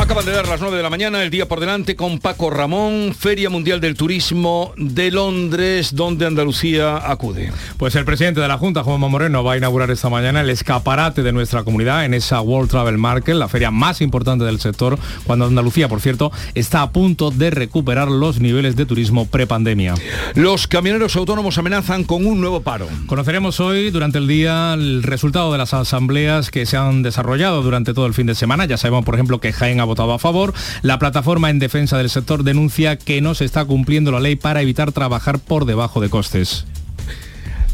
Acaban de dar las 9 de la mañana, el día por delante con Paco Ramón, Feria Mundial del Turismo de Londres, donde Andalucía acude. Pues el presidente de la Junta, Juanma Moreno, va a inaugurar esta mañana el escaparate de nuestra comunidad en esa World Travel Market, la feria más importante del sector, cuando Andalucía, por cierto, está a punto de recuperar los niveles de turismo prepandemia. Los camioneros autónomos amenazan con un nuevo paro. Conoceremos hoy, durante el día, el resultado de las asambleas que se han desarrollado durante todo el fin de semana. Ya sabemos, por ejemplo, que Jaén ha votado a favor. La plataforma en defensa del sector denuncia que no se está cumpliendo la ley para evitar trabajar por debajo de costes.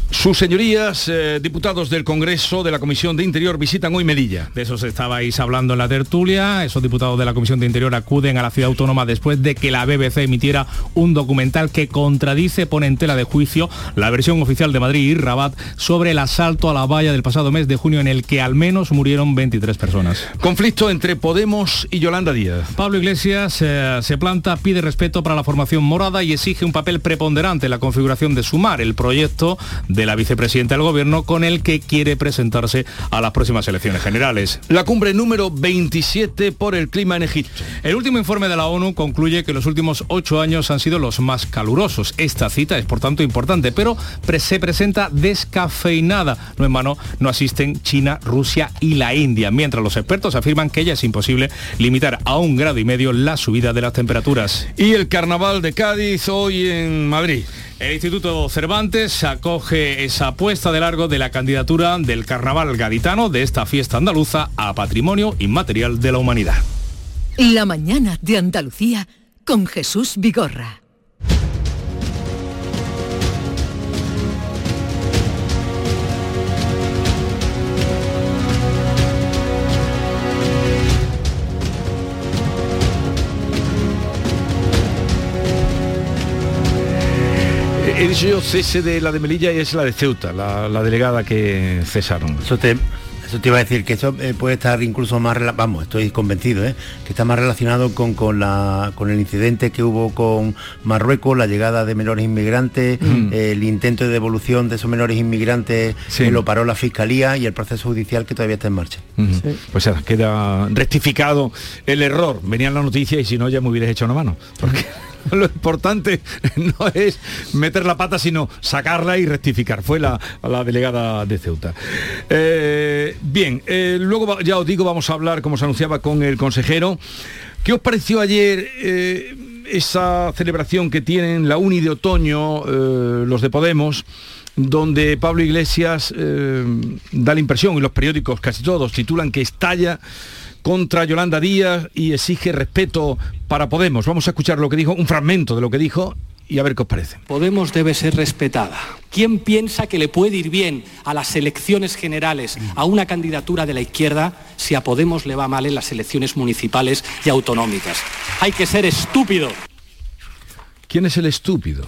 Sus señorías, eh, diputados del Congreso de la Comisión de Interior, visitan hoy Melilla. De eso estabais hablando en la tertulia. Esos diputados de la Comisión de Interior acuden a la ciudad autónoma después de que la BBC emitiera un documental que contradice, pone en tela de juicio la versión oficial de Madrid y Rabat sobre el asalto a la valla del pasado mes de junio en el que al menos murieron 23 personas. Conflicto entre Podemos y Yolanda Díaz. Pablo Iglesias eh, se planta, pide respeto para la formación morada y exige un papel preponderante en la configuración de Sumar, el proyecto de la vicepresidenta del gobierno con el que quiere presentarse a las próximas elecciones generales. La cumbre número 27 por el clima en Egipto. El último informe de la ONU concluye que los últimos ocho años han sido los más calurosos. Esta cita es por tanto importante, pero se presenta descafeinada. No en mano no asisten China, Rusia y la India, mientras los expertos afirman que ya es imposible limitar a un grado y medio la subida de las temperaturas. Y el carnaval de Cádiz hoy en Madrid. El Instituto Cervantes acoge esa puesta de largo de la candidatura del carnaval gaditano de esta fiesta andaluza a Patrimonio Inmaterial de la Humanidad. La mañana de Andalucía con Jesús Vigorra. He dicho yo cese de la de Melilla y es la de Ceuta, la, la delegada que cesaron. Eso te, eso te iba a decir, que eso eh, puede estar incluso más, vamos, estoy convencido, ¿eh? que está más relacionado con, con, la, con el incidente que hubo con Marruecos, la llegada de menores inmigrantes, Mm. eh, el intento de devolución de esos menores inmigrantes Sí. que lo paró la Fiscalía y el proceso judicial que todavía está en marcha. Pues ya, queda rectificado el error. Venía en la noticia y si no ya me hubieras hecho una mano. Porque lo importante no es meter la pata, sino sacarla y rectificar. Fue la, la delegada de Ceuta. Eh, bien, eh, luego ya os digo, vamos a hablar, como se anunciaba, con el consejero. ¿Qué os pareció ayer eh, esa celebración que tienen la Uni de Otoño, los de Podemos? donde Pablo Iglesias da la impresión, y los periódicos casi todos titulan que estalla contra Yolanda Díaz y exige respeto para Podemos. Vamos a escuchar lo que dijo, un fragmento de lo que dijo y a ver qué os parece. Podemos debe ser respetada. ¿Quién piensa que le puede ir bien a las elecciones generales a una candidatura de la izquierda si a Podemos le va mal en las elecciones municipales y autonómicas? Hay que ser estúpido. ¿Quién es el estúpido?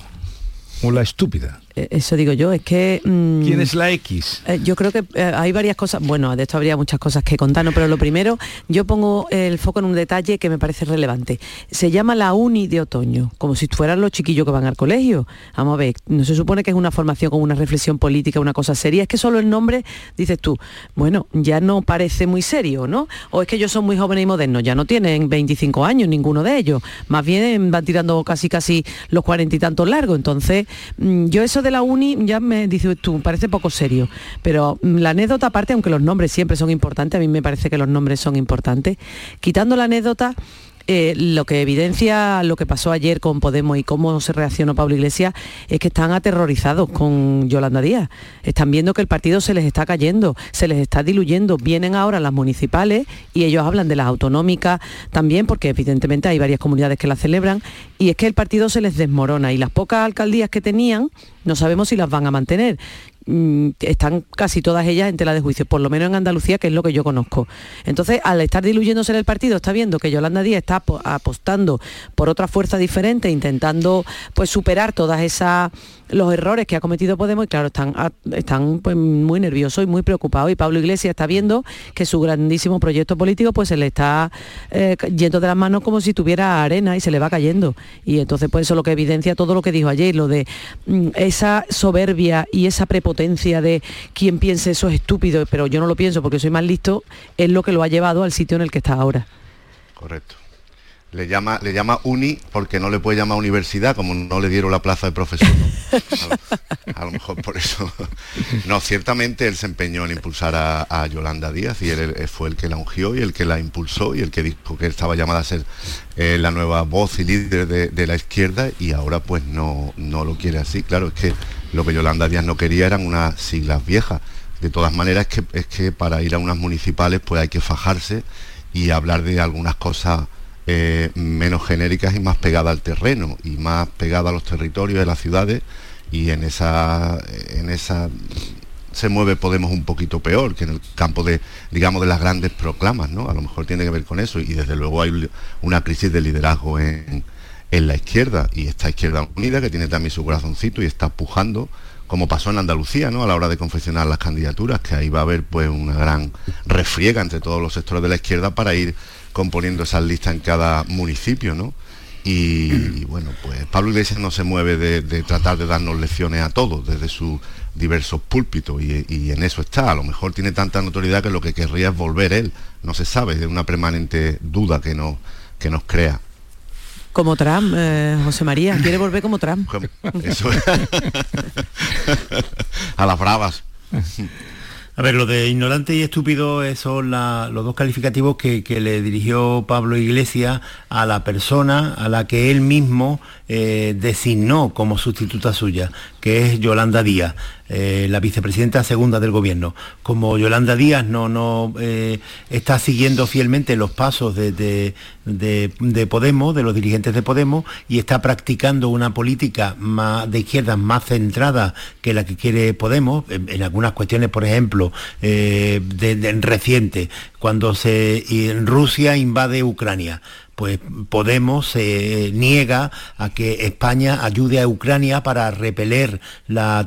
O la estúpida. Eh, Eso digo yo, es que... mm, ¿Quién es la X? Eh, yo creo que eh, hay varias cosas, bueno, de esto habría muchas cosas que contarnos, pero lo primero, yo pongo el foco en un detalle que me parece relevante. Se llama la uni de otoño, como si fueran los chiquillos que van al colegio. Vamos a ver, no se supone que es una formación con una reflexión política, una cosa seria, es que solo el nombre, dices tú, bueno, ya no parece muy serio, ¿no? O es que ellos son muy jóvenes y modernos, ya no tienen 25 años ninguno de ellos, más bien van tirando casi casi los cuarenta y tantos largos, entonces mm, yo eso de la uni ya me dices tú, parece poco serio, pero mm, la anécdota aparte, aunque los nombres siempre son importantes, a mí me parece que los nombres son importantes, quitando la anécdota, eh, lo que evidencia lo que pasó ayer con Podemos y cómo se reaccionó Pablo Iglesias es que están aterrorizados con Yolanda Díaz. Están viendo que el partido se les está cayendo, se les está diluyendo. Vienen ahora las municipales y ellos hablan de las autonómicas también, porque evidentemente hay varias comunidades que las celebran, y es que el partido se les desmorona y las pocas alcaldías que tenían no sabemos si las van a mantener mm, están casi todas ellas en tela de juicio, por lo menos en Andalucía, que es lo que yo conozco. Entonces, al estar diluyéndose en el partido, está viendo que Yolanda Díaz está apo- apostando por otra fuerza diferente, intentando pues superar todas esas los errores que ha cometido Podemos y claro, están, están pues, muy nerviosos y muy preocupados y Pablo Iglesias está viendo que su grandísimo proyecto político pues se le está eh, yendo de las manos como si tuviera arena y se le va cayendo. Y entonces pues eso es lo que evidencia todo lo que dijo ayer, lo de mm, esa soberbia y esa prepotencia de quien piense eso es estúpido, pero yo no lo pienso porque soy más listo, es lo que lo ha llevado al sitio en el que está ahora. Correcto. Le llama, le llama uni porque no le puede llamar universidad, como no le dieron la plaza de profesor. A, lo, mejor por eso. No, ciertamente él se empeñó en impulsar a, Yolanda Díaz y él, fue el que la ungió y el que la impulsó y el que dijo que estaba llamada a ser eh, la nueva voz y líder de, la izquierda y ahora pues no, no lo quiere así. Claro, es que lo que Yolanda Díaz no quería eran unas siglas viejas. De todas maneras es que, es que para ir a unas municipales pues hay que fajarse y hablar de algunas cosas eh, menos genéricas y más pegadas al terreno y más pegadas a los territorios de las ciudades y en esa, en esa se mueve Podemos un poquito peor que en el campo de, digamos, de las grandes proclamas, ¿no? A lo mejor tiene que ver con eso y desde luego hay una crisis de liderazgo en, en la izquierda y esta izquierda unida que tiene también su corazoncito y está pujando como pasó en Andalucía, ¿no? A la hora de confeccionar las candidaturas, que ahí va a haber pues una gran refriega entre todos los sectores de la izquierda para ir componiendo esas listas en cada municipio, ¿no? Y, bueno, pues Pablo Iglesias no se mueve de, tratar de darnos lecciones a todos desde sus diversos púlpitos y, en eso está. A lo mejor tiene tanta notoriedad que lo que querría es volver él. No se sabe, es una permanente duda que, no, que nos crea. Como Trump, eh, José María, quiere volver como Trump. Eso a las bravas. A ver, lo de ignorante y estúpido son los dos calificativos que, le dirigió Pablo Iglesias a la persona a la que él mismo eh, designó como sustituta suya, que es Yolanda Díaz. Eh, la vicepresidenta segunda del gobierno. Como Yolanda Díaz no, no eh, está siguiendo fielmente los pasos de, Podemos, de los dirigentes de Podemos, y está practicando una política más de izquierda más centrada que la que quiere Podemos, en, algunas cuestiones, por ejemplo, reciente, cuando se, Rusia invade Ucrania pues Podemos se niega a que España ayude a Ucrania para repeler la,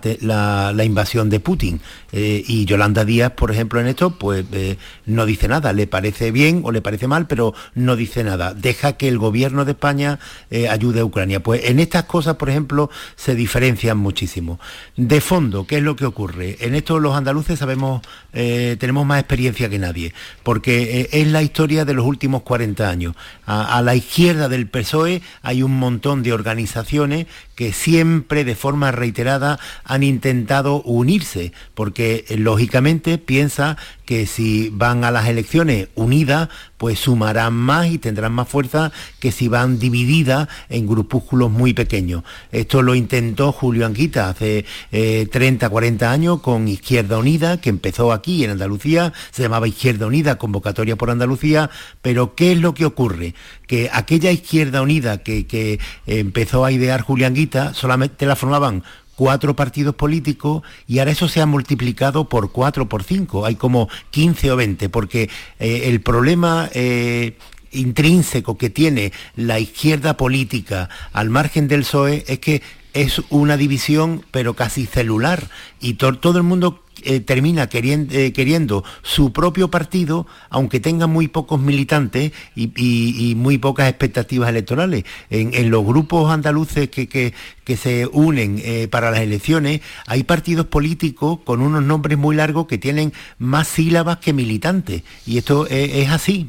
invasión de Putin. Eh, y Yolanda Díaz, por ejemplo, en esto, pues eh, no dice nada. Le parece bien o le parece mal, pero no dice nada. Deja que el gobierno de España eh, ayude a Ucrania. Pues en estas cosas, por ejemplo, se diferencian muchísimo. De fondo, ¿qué es lo que ocurre? En esto los andaluces sabemos, tenemos más experiencia que nadie, porque es la historia de los últimos 40 años a, la izquierda del PSOE hay un montón de organizaciones que siempre de forma reiterada han intentado unirse, porque eh, lógicamente piensa que si van a las elecciones unidas, pues sumarán más y tendrán más fuerza que si van divididas en grupúsculos muy pequeños. Esto lo intentó Julio Anguita hace 30, eh, 40 años con Izquierda Unida, que empezó aquí en Andalucía, se llamaba Izquierda Unida, convocatoria por Andalucía, pero ¿qué es lo que ocurre? Que aquella Izquierda Unida que, que empezó a idear Julio Anguita solamente la formaban cuatro partidos políticos y ahora eso se ha multiplicado por cuatro, por cinco, hay como 15 o 20, porque eh, el problema... Eh, intrínseco que tiene la izquierda política al margen del PSOE es que es una división pero casi celular y todo el mundo eh, termina eh, queriendo, su propio partido, aunque tenga muy pocos militantes y, muy pocas expectativas electorales. En, los grupos andaluces que, se unen eh, para las elecciones, hay partidos políticos con unos nombres muy largos que tienen más sílabas que militantes. Y esto es, así.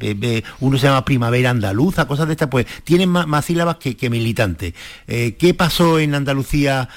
uno se llama Primavera Andaluza, cosas de estas, pues tienen más, sílabas que militantes. ¿Qué pasó en Andalucía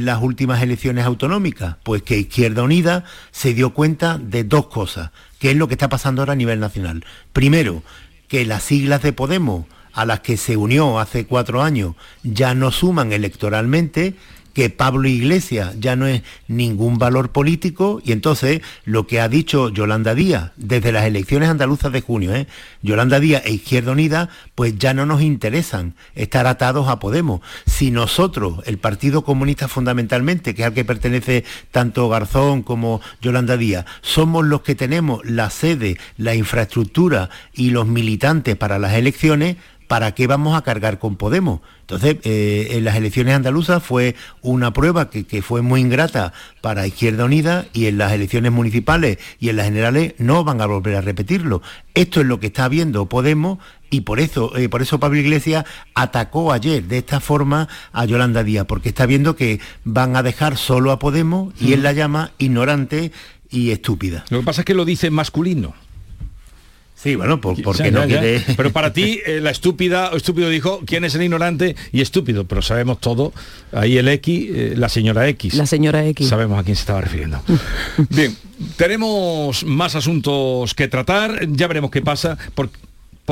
las últimas elecciones autonómicas? Pues que Izquierda Unida se dio cuenta de dos cosas, que es lo que está pasando ahora a nivel nacional. Primero, que las siglas de Podemos a las que se unió hace cuatro años ya no suman electoralmente que Pablo Iglesias ya no es ningún valor político y entonces lo que ha dicho Yolanda Díaz desde las elecciones andaluzas de junio, ¿eh? Yolanda Díaz e Izquierda Unida, pues ya no nos interesan estar atados a Podemos. Si nosotros, el Partido Comunista fundamentalmente, que es al que pertenece tanto Garzón como Yolanda Díaz, somos los que tenemos la sede, la infraestructura y los militantes para las elecciones, ¿para qué vamos a cargar con Podemos? Entonces, eh, en las elecciones andaluzas fue una prueba que, que, fue muy ingrata para Izquierda Unida y en las elecciones municipales y en las generales no van a volver a repetirlo. Esto es lo que está viendo Podemos y por eso, eh, por eso Pablo Iglesias atacó ayer de esta forma a Yolanda Díaz, porque está viendo que van a dejar solo a Podemos y él la llama ignorante y estúpida. Lo que pasa es que lo dice masculino. Sí, bueno, por, porque no quiere... Pero para ti, eh, la estúpida o estúpido dijo, ¿quién es el ignorante y estúpido? Pero sabemos todo. Ahí el X, eh, la señora X. La señora X. Sabemos a quién se estaba refiriendo. Bien, tenemos más asuntos que tratar. Ya veremos qué pasa. Porque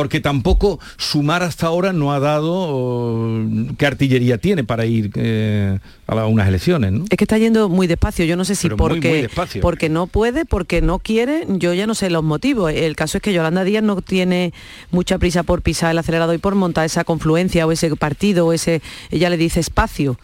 porque tampoco Sumar hasta ahora no ha dado qué artillería tiene para ir eh, a unas elecciones. ¿no? Es que está yendo muy despacio, yo no sé si porque, porque no puede, porque no quiere, yo ya no sé los motivos. El caso es que Yolanda Díaz no tiene mucha prisa por pisar el acelerador y por montar esa confluencia o ese partido o ese, ella le dice espacio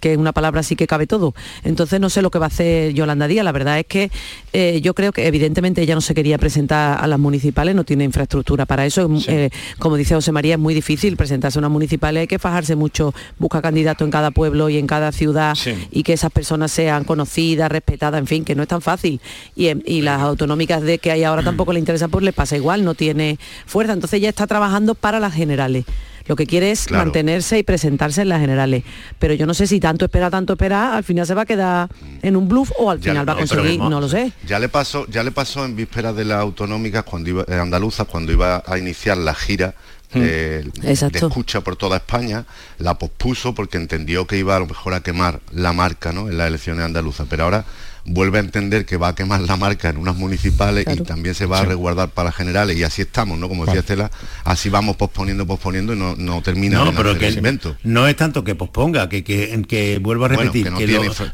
que es una palabra así que cabe todo. Entonces no sé lo que va a hacer Yolanda Díaz. La verdad es que eh, yo creo que evidentemente ella no se quería presentar a las municipales, no tiene infraestructura para eso. Eh, como dice José María, es muy difícil presentarse a unas municipales, hay que fajarse mucho, busca candidato en cada pueblo y en cada ciudad y que esas personas sean conocidas, respetadas, en fin, que no es tan fácil. Y, y las autonómicas de que hay ahora tampoco le interesa, pues le pasa igual, no tiene fuerza. Entonces ella está trabajando para las generales. Lo que quiere es mantenerse y presentarse en las generales. Pero yo no sé si tanto espera, tanto espera, al final se va a quedar en un bluff o al final va a conseguir, no lo sé. Ya le pasó, ya le pasó en vísperas de las autonómicas cuando iba, eh, andaluzas, cuando iba a iniciar la gira hmm. de escucha por toda España, la pospuso porque entendió que iba a lo mejor a quemar la marca ¿no? en las elecciones andaluzas. Pero ahora vuelve a entender que va a quemar la marca en unas municipales y también se va a resguardar para las generales y así estamos, ¿no? Como decía Estela, así vamos posponiendo, posponiendo y no, no termina no, pero que No es tanto que posponga, que, que, que vuelvo a repetir, que,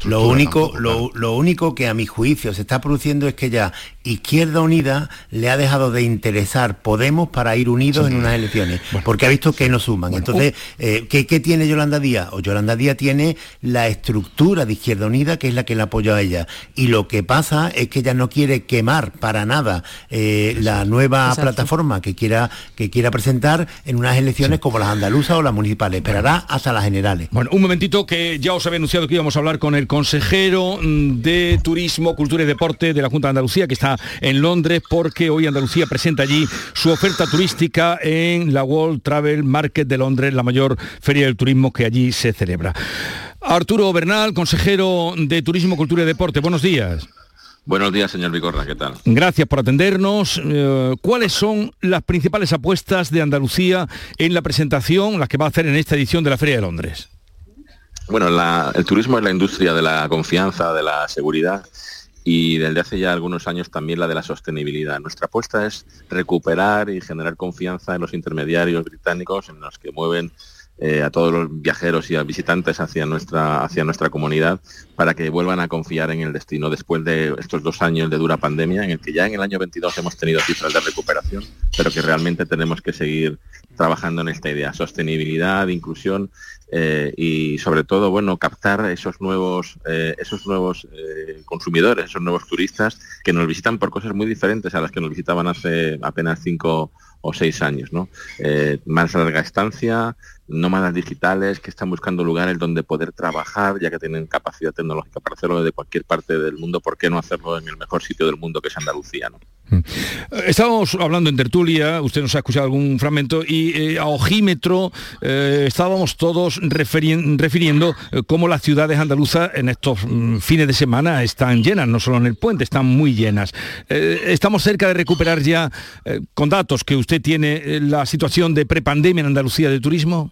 lo, único, lo, único que a mi juicio se está produciendo es que ya Izquierda Unida le ha dejado de interesar Podemos para ir unidos en unas elecciones, porque ha visto que no suman. Entonces, eh, ¿qué, ¿qué, tiene Yolanda Díaz? O Yolanda Díaz tiene la estructura de Izquierda Unida, que es la que le apoya a ella y lo que pasa es que ella no quiere quemar para nada eh, la nueva plataforma que quiera, que quiera presentar en unas elecciones como las andaluzas o las municipales. Esperará hasta las generales. Bueno, un momentito que ya os había anunciado que íbamos a hablar con el consejero mm, de Turismo, Cultura y Deporte de la Junta de Andalucía, que está en Londres, porque hoy Andalucía presenta allí su oferta turística en la World Travel Market de Londres, la mayor feria del turismo que allí se celebra. Arturo Bernal, consejero de Turismo, Cultura y Deporte. Buenos días. Buenos días, señor Vicorra, ¿qué tal? Gracias por atendernos. Eh, ¿Cuáles son las principales apuestas de Andalucía en la presentación, las que va a hacer en esta edición de la Feria de Londres? Bueno, el turismo es la industria de la confianza, de la seguridad y desde hace ya algunos años también la de la sostenibilidad. Nuestra apuesta es recuperar y generar confianza en los intermediarios británicos en los que mueven eh, a todos los viajeros y a visitantes hacia nuestra, hacia nuestra comunidad para que vuelvan a confiar en el destino después de estos dos años de dura pandemia, en el que ya en el año 22 hemos tenido cifras de recuperación, pero que realmente tenemos que seguir trabajando en esta idea, sostenibilidad, inclusión eh, y sobre todo, bueno, captar esos nuevos, eh, esos nuevos consumidores, esos nuevos turistas que nos visitan por cosas muy diferentes a las que nos visitaban hace apenas cinco o seis años, ¿no? más larga estancia, nómadas digitales que están buscando lugares donde poder trabajar, ya que tienen capacidad tecnológica para hacerlo desde cualquier parte del mundo, ¿por qué no hacerlo en el mejor sitio del mundo que es Andalucía? ¿no? Mm. Estábamos hablando en tertulia, usted nos ha escuchado algún fragmento, y eh, a ojímetro eh, estábamos todos refiriendo eh, cómo las ciudades andaluzas en estos mm, fines de semana están llenas, no solo en el puente, están muy llenas. estamos cerca de recuperar ya, con datos que usted tiene, la situación de prepandemia en Andalucía de turismo.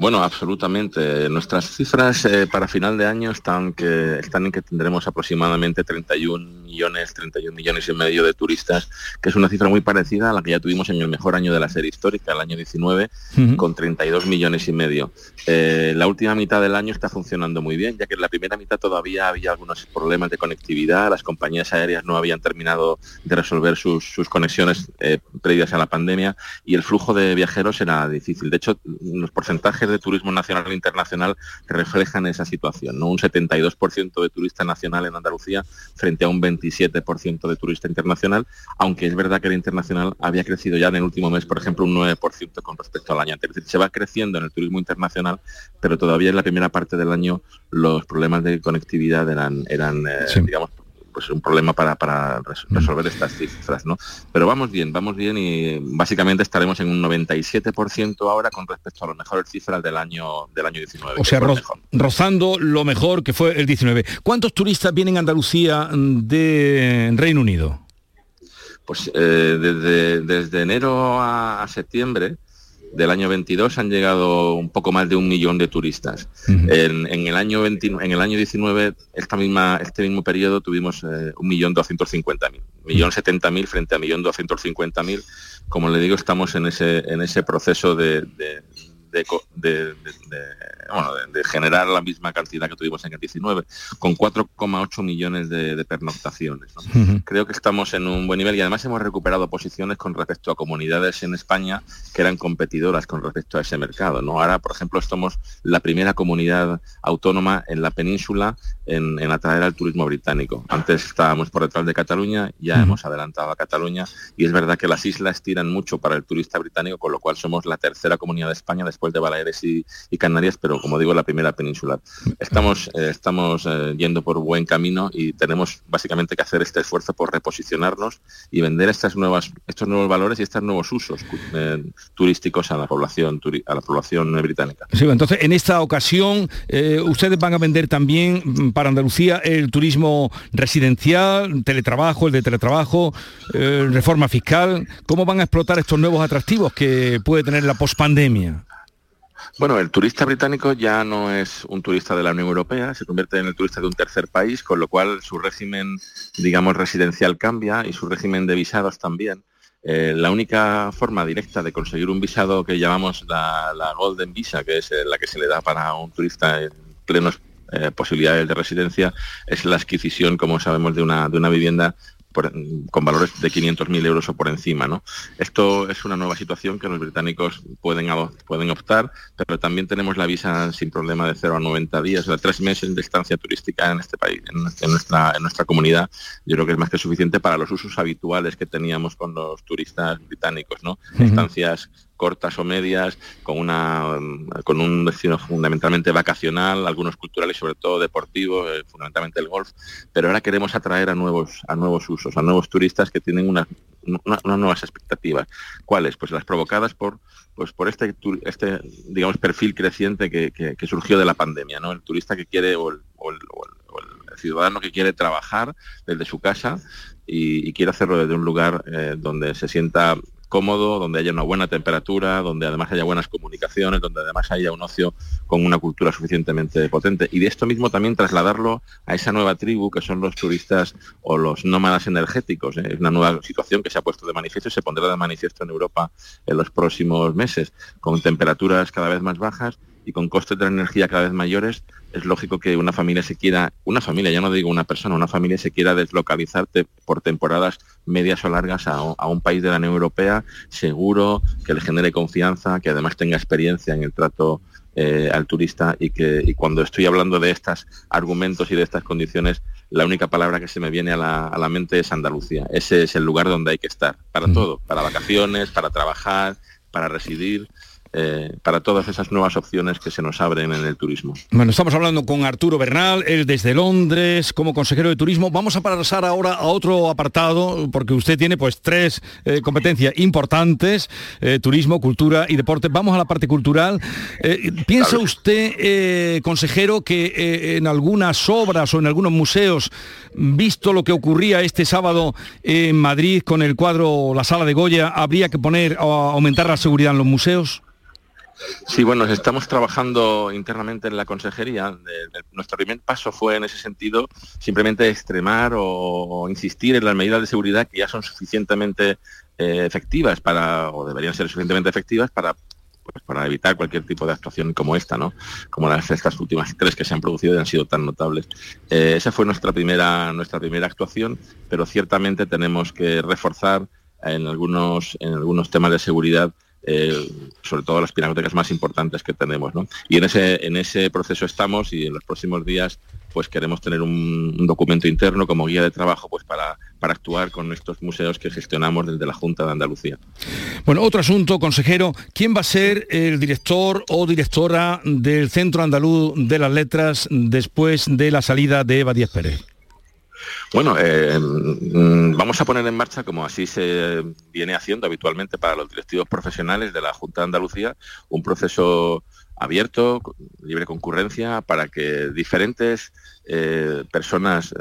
Bueno, absolutamente. Nuestras cifras eh, para final de año están, que, están en que tendremos aproximadamente 31 millones, 31 millones y medio de turistas, que es una cifra muy parecida a la que ya tuvimos en el mejor año de la serie histórica, el año 19, con 32 millones y medio. Eh, la última mitad del año está funcionando muy bien, ya que en la primera mitad todavía había algunos problemas de conectividad, las compañías aéreas no habían terminado de resolver sus, conexiones eh, previas a la pandemia y el flujo de viajeros era difícil. De hecho, los porcentajes de turismo nacional e internacional reflejan esa situación, ¿no? Un 72% de turista nacional en Andalucía frente a un 27% de turista internacional, aunque es verdad que el internacional había crecido ya en el último mes, por ejemplo, un 9% con respecto al año anterior. Se va creciendo en el turismo internacional, pero todavía en la primera parte del año los problemas de conectividad eran, eran eh, digamos, pues un problema para, para mm. resolver estas cifras, ¿no? Pero vamos bien, vamos bien y básicamente estaremos en un 97% ahora con respecto a las mejores cifras del año del año 19. O sea, rozando lo mejor que fue el 19. ¿Cuántos turistas vienen a Andalucía de Reino Unido? Pues eh, desde, desde enero a septiembre, del año 22 han llegado un poco más de un millón de turistas. en, el año en el año 19, esta misma, este mismo periodo, tuvimos eh, un millón doscientos cincuenta mil, millón setenta mil frente a millón doscientos cincuenta mil. Como le digo, estamos en ese en ese proceso de de, generar la misma cantidad que tuvimos en el 19, con 4,8 millones de, pernoctaciones. Creo que estamos en un buen nivel y además hemos recuperado posiciones con respecto a comunidades en España que eran competidoras con respecto a ese mercado. ¿no? Ahora, por ejemplo, somos la primera comunidad autónoma en la península en, atraer al turismo británico. Antes estábamos por detrás de Cataluña, ya hemos adelantado a Cataluña y es verdad que las islas tiran mucho para el turista británico, con lo cual somos la tercera comunidad de España después de Baleares y, Canarias, pero como digo, la primera peninsular. Estamos, eh, estamos eh, yendo por buen camino y tenemos básicamente que hacer este esfuerzo por reposicionarnos y vender estas nuevas, estos nuevos valores y estos nuevos usos eh, turísticos a la población a la población británica. Sí, entonces en esta ocasión ustedes van a vender también mm, para Andalucía el turismo residencial, teletrabajo, el de teletrabajo, reforma fiscal. ¿Cómo van a explotar estos nuevos atractivos que puede tener la pospandemia? Bueno, el turista británico ya no es un turista de la Unión Europea, se convierte en el turista de un tercer país, con lo cual su régimen, digamos, residencial cambia y su régimen de visados también. Eh, la única forma directa de conseguir un visado que llamamos la, Golden Visa, que es eh, la que se le da para un turista en plenos eh, posibilidades de residencia, es la adquisición, como sabemos, de una, de una vivienda con valores de 500.000 euros o por encima. ¿no? Esto es una nueva situación que los británicos pueden, pueden optar, pero también tenemos la visa sin problema de 0 a 90 días, o sea, tres meses de estancia turística en este país, en, nuestra, en nuestra comunidad. Yo creo que es más que suficiente para los usos habituales que teníamos con los turistas británicos, ¿no? Estancias cortas o medias, con, una, con un destino fundamentalmente vacacional, algunos culturales, sobre todo deportivos, eh, fundamentalmente el golf, pero ahora queremos atraer a nuevos, a nuevos usos, a nuevos turistas que tienen unas, nuevas expectativas. ¿Cuáles? Pues las provocadas por, pues por este, este digamos, perfil creciente que, surgió de la pandemia, ¿no? El turista que quiere o el, ciudadano que quiere trabajar desde su casa y, quiere hacerlo desde un lugar eh, donde se sienta cómodo, donde haya una buena temperatura, donde además haya buenas comunicaciones, donde además haya un ocio con una cultura suficientemente potente. Y de esto mismo también trasladarlo a esa nueva tribu que son los turistas o los nómadas energéticos. ¿eh? Es una nueva situación que se ha puesto de manifiesto y se pondrá de manifiesto en Europa en los próximos meses, con temperaturas cada vez más bajas y con costes de la energía cada vez mayores, es lógico que una familia se quiera, una familia, ya no digo una persona, una familia se quiera deslocalizar por temporadas medias o largas a, un país de la Unión Europea seguro, que le genere confianza, que además tenga experiencia en el trato eh, al turista y que y cuando estoy hablando de estos argumentos y de estas condiciones, la única palabra que se me viene a la, a la mente es Andalucía. Ese es el lugar donde hay que estar, para mm. todo, para vacaciones, para trabajar, para residir. Eh, para todas esas nuevas opciones que se nos abren en el turismo. Bueno, estamos hablando con Arturo Bernal, él desde Londres, como consejero de turismo. Vamos a pasar ahora a otro apartado, porque usted tiene pues tres eh, competencias importantes, eh, turismo, cultura y deporte. Vamos a la parte cultural. ¿Piensa usted, consejero, que en algunas obras o en algunos museos, visto lo que ocurría este sábado en Madrid con el cuadro La Sala de Goya, habría que poner o aumentar la seguridad en los museos? Sí, bueno, estamos trabajando internamente en la consejería. Nuestro primer paso fue en ese sentido simplemente extremar o, insistir en las medidas de seguridad que ya son suficientemente eh, efectivas para, o deberían ser suficientemente efectivas para pues, para evitar cualquier tipo de actuación como esta, ¿no? Como las estas últimas tres que se han producido y han sido tan notables. Eh, esa fue nuestra primera, nuestra primera actuación, pero ciertamente tenemos que reforzar en algunos, en algunos temas de seguridad eh, sobre todo las pinacotecas más importantes que tenemos. Y en ese, en ese proceso estamos y en los próximos días pues queremos tener un, documento interno como guía de trabajo pues para, para actuar con estos museos que gestionamos desde la Junta de Andalucía. Bueno, otro asunto, consejero, ¿quién va a ser el director o directora del Centro Andaluz de las Letras después de la salida de Eva Díaz Pérez? Bueno, eh, mm, vamos a poner en marcha, como así se viene haciendo habitualmente para los directivos profesionales de la Junta de Andalucía, un proceso abierto, libre concurrencia, para que diferentes eh, personas eh,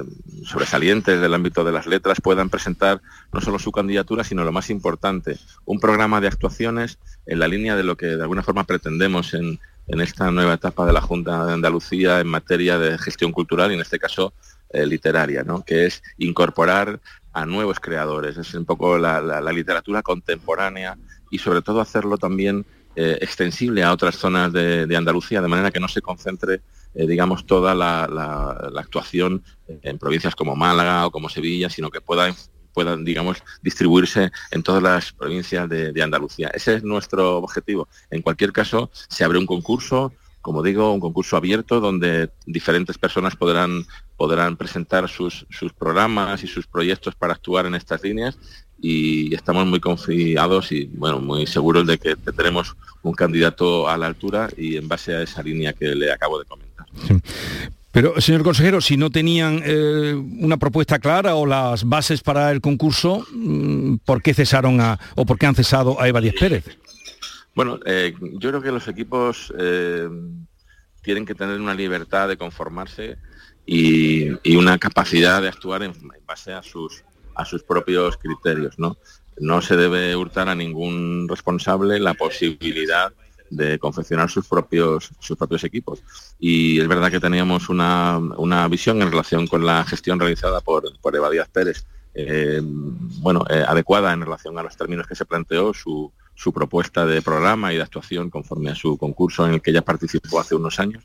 sobresalientes del ámbito de las letras puedan presentar no solo su candidatura, sino lo más importante, un programa de actuaciones en la línea de lo que de alguna forma pretendemos en, esta nueva etapa de la Junta de Andalucía en materia de gestión cultural y en este caso eh, literaria, ¿no? que es incorporar a nuevos creadores, es un poco la literatura contemporánea y sobre todo hacerlo también eh, extensible a otras zonas de, Andalucía, de manera que no se concentre, eh, digamos, toda la, actuación en provincias como Málaga o como Sevilla, sino que pueda puedan, digamos, distribuirse en todas las provincias de, Andalucía. Ese es nuestro objetivo. En cualquier caso, se abre un concurso, como digo, un concurso abierto donde diferentes personas podrán, podrán presentar sus, sus programas y sus proyectos para actuar en estas líneas y estamos muy confiados y bueno muy seguros de que tendremos un candidato a la altura y en base a esa línea que le acabo de comentar. Pero, señor consejero, si no tenían eh, una propuesta clara o las bases para el concurso, mm, ¿por qué cesaron a, o por qué han cesado a Eva Díaz Pérez? Bueno, eh, yo creo que los equipos eh, tienen que tener una libertad de conformarse y, una capacidad de actuar en base a sus a sus propios criterios, ¿no? No se debe hurtar a ningún responsable la posibilidad de confeccionar sus propios sus propios equipos. Y es verdad que teníamos una, visión en relación con la gestión realizada por, por Pérez, eh, bueno, eh, adecuada en relación a los términos que se planteó su, su propuesta de programa y de actuación conforme a su concurso en el que ella participó hace unos años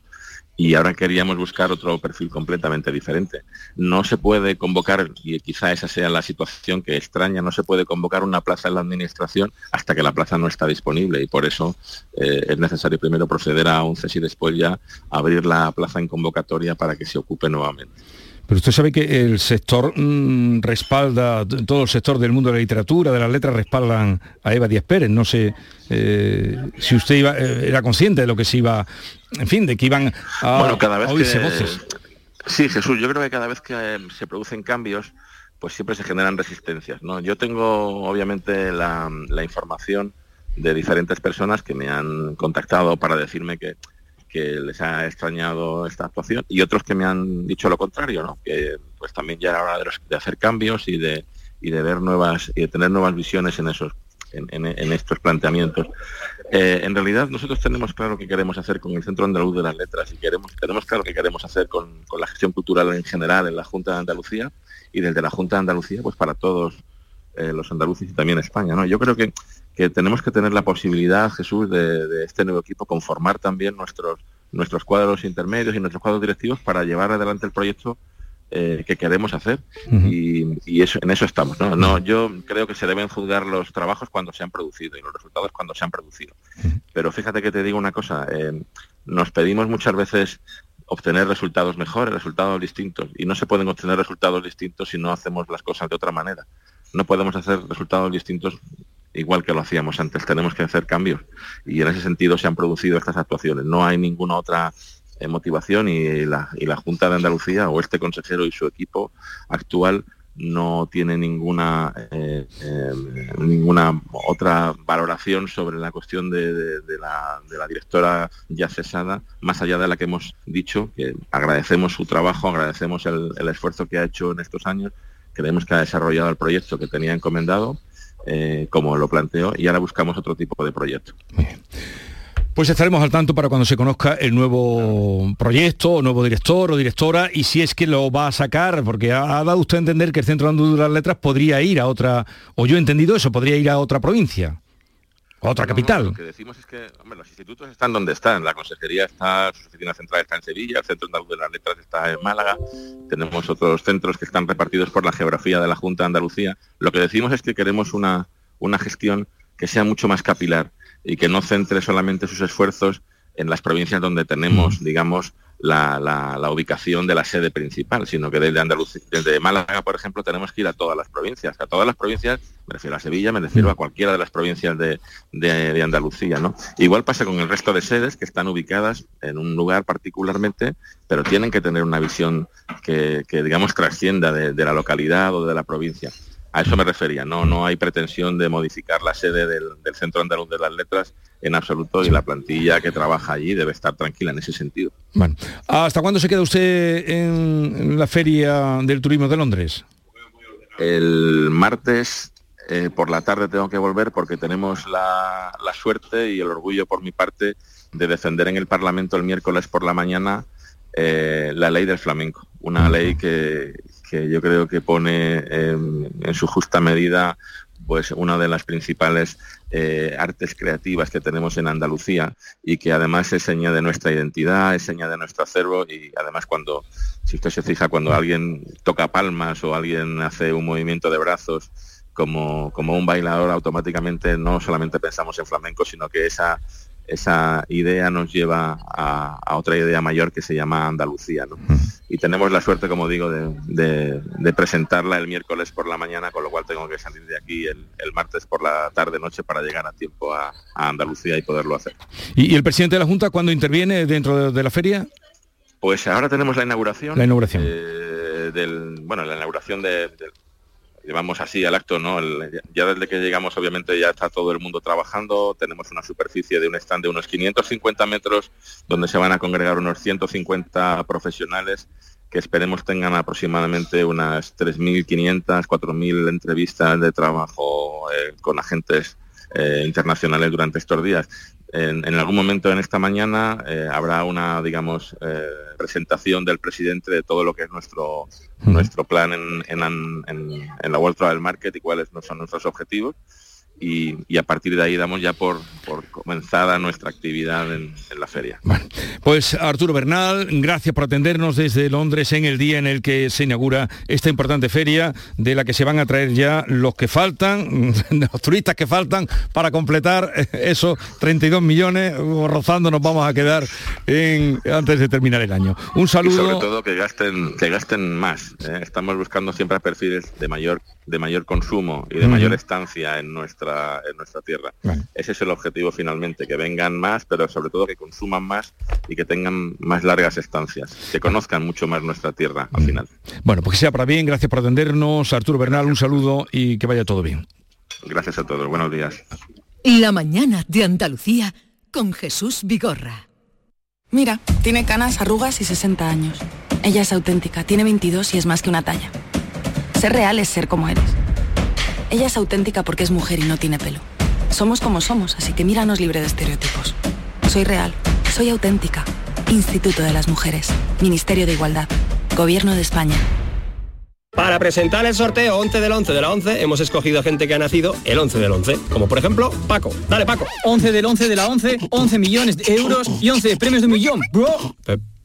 y ahora queríamos buscar otro perfil completamente diferente. No se puede convocar, y quizá esa sea la situación que extraña, no se puede convocar una plaza en la administración hasta que la plaza no está disponible y por eso eh, es necesario primero proceder a un cese y después ya abrir la plaza en convocatoria para que se ocupe nuevamente. Pero usted sabe que el sector mm, respalda, todo el sector del mundo de la literatura, de las letras, respaldan a Eva Díaz Pérez. No sé eh, si usted iba, eh, era consciente de lo que se iba, en fin, de que iban a, bueno, cada vez oírse voces. Sí, Jesús, yo creo que cada vez que eh, se producen cambios, pues siempre se generan resistencias. ¿no? Yo tengo, obviamente, la información de diferentes personas que me han contactado para decirme que que les ha extrañado esta actuación y otros que me han dicho lo contrario, ¿no? que pues también ya era hora de, hacer cambios y de, y de ver nuevas y de tener nuevas visiones en esos en, estos planteamientos. Eh, en realidad nosotros tenemos claro qué queremos hacer con el Centro Andaluz de las Letras y queremos, tenemos claro qué queremos hacer con, con, la gestión cultural en general en la Junta de Andalucía y desde la Junta de Andalucía pues para todos eh, los andaluces y también España. ¿no? Yo creo que, que tenemos que tener la posibilidad, Jesús, de, este nuevo equipo conformar también nuestros, nuestros cuadros intermedios y nuestros cuadros directivos para llevar adelante el proyecto eh, que queremos hacer y, eso, en eso estamos. ¿no? No, yo creo que se deben juzgar los trabajos cuando se han producido y los resultados cuando se han producido. Pero fíjate que te digo una cosa, eh, nos pedimos muchas veces obtener resultados mejores, resultados distintos, y no se pueden obtener resultados distintos si no hacemos las cosas de otra manera no podemos hacer resultados distintos igual que lo hacíamos antes, tenemos que hacer cambios y en ese sentido se han producido estas actuaciones. No hay ninguna otra eh, motivación y la, Junta de Andalucía o este consejero y su equipo actual no tiene ninguna eh, eh, ninguna otra valoración sobre la cuestión de, la, directora ya cesada, más allá de la que hemos dicho, que agradecemos su trabajo, agradecemos el esfuerzo que ha hecho en estos años, creemos que ha desarrollado el proyecto que tenía encomendado, eh, como lo planteó, y ahora buscamos otro tipo de proyecto. Pues estaremos al tanto para cuando se conozca el nuevo proyecto, nuevo director o directora, y si es que lo va a sacar, porque ha, dado usted a entender que el Centro de las Letras podría ir a otra, o yo he entendido eso, podría ir a otra provincia otra capital. lo que decimos es que los institutos están donde están. La consejería está, su oficina central está en Sevilla, el Centro Andaluz de las Letras está en Málaga. Tenemos otros centros que están repartidos por la geografía de la Junta de Andalucía. Lo que decimos es que queremos una, una gestión que sea mucho más capilar y que no centre solamente sus esfuerzos en las provincias donde tenemos, digamos, la, ubicación de la sede principal, sino que desde Andalucía, desde Málaga, por ejemplo, tenemos que ir a todas las provincias. A todas las provincias, me refiero a Sevilla, me refiero a cualquiera de las provincias de, Andalucía. ¿no? Igual pasa con el resto de sedes que están ubicadas en un lugar particularmente, pero tienen que tener una visión que, digamos, trascienda de la localidad o de la provincia. A eso me refería, no, no hay pretensión de modificar la sede del, Centro Andaluz de las Letras en absoluto y la plantilla que trabaja allí debe estar tranquila en ese sentido. Bueno, ¿hasta cuándo se queda usted en la Feria del Turismo de Londres? El martes eh, por la tarde tengo que volver porque tenemos la, suerte y el orgullo por mi parte de defender en el Parlamento el miércoles por la mañana eh, la ley del flamenco, una ley que, que yo creo que pone en su justa medida pues una de las principales eh, artes creativas que tenemos en Andalucía y que además es seña de nuestra identidad, es seña de nuestro acervo y además cuando, si usted se fija, cuando alguien toca palmas o alguien hace un movimiento de brazos como, como un bailador, automáticamente no solamente pensamos en flamenco, sino que esa esa idea nos lleva a, otra idea mayor que se llama Andalucía. Y tenemos la suerte, como digo, de, presentarla el miércoles por la mañana, con lo cual tengo que salir de aquí el, martes por la tarde-noche para llegar a tiempo a, Andalucía y poderlo hacer. ¿Y, el presidente de la Junta cuándo interviene dentro de, la feria? Pues ahora tenemos la inauguración. La inauguración. Eh, del, bueno, la inauguración de, llevamos así al acto, ¿no? ya desde que llegamos obviamente ya está todo el mundo trabajando, tenemos una superficie de un stand de unos 550 metros donde se van a congregar unos 150 profesionales que esperemos tengan aproximadamente unas 3.500, 4.000 entrevistas de trabajo eh, con agentes eh, internacionales durante estos días. En, algún momento en esta mañana eh, habrá una, digamos, eh, presentación del presidente de todo lo que es nuestro, nuestro plan en, en, la World Travel Market y cuáles son nuestros objetivos y, a partir de ahí damos ya por, por comenzada nuestra actividad en, la feria. pues Arturo Bernal, gracias por atendernos desde Londres en el día en el que se inaugura esta importante feria de la que se van a traer ya los que faltan, los turistas que faltan para completar esos 32 millones, rozando nos vamos a quedar en, antes de terminar el año. Un saludo. Y sobre todo que gasten, que gasten más. ¿eh? Estamos buscando siempre perfiles de mayor de mayor consumo y de mayor estancia en nuestra, en nuestra tierra. Ese es el objetivo finalmente, que vengan más, pero sobre todo que consuman más y que tengan más largas estancias, que conozcan mucho más nuestra tierra al final. Bueno, pues que sea para bien, gracias por atendernos. Arturo Bernal, un saludo y que vaya todo bien. Gracias a todos, buenos días. La mañana de Andalucía con Jesús Vigorra. Mira, tiene canas, arrugas y 60 años. Ella es auténtica, tiene 22 y es más que una talla. Ser real es ser como eres. Ella es auténtica porque es mujer y no tiene pelo. Somos como somos, así que míranos libre de estereotipos. Soy real, soy auténtica. Instituto de las Mujeres, Ministerio de Igualdad, Gobierno de España. Para presentar el sorteo 11 del 11 de la 11 hemos escogido gente que ha nacido el 11 del 11, como por ejemplo Paco. Dale Paco. 11 del 11 de la 11, 11 millones de euros y 11 premios de un millón, bro.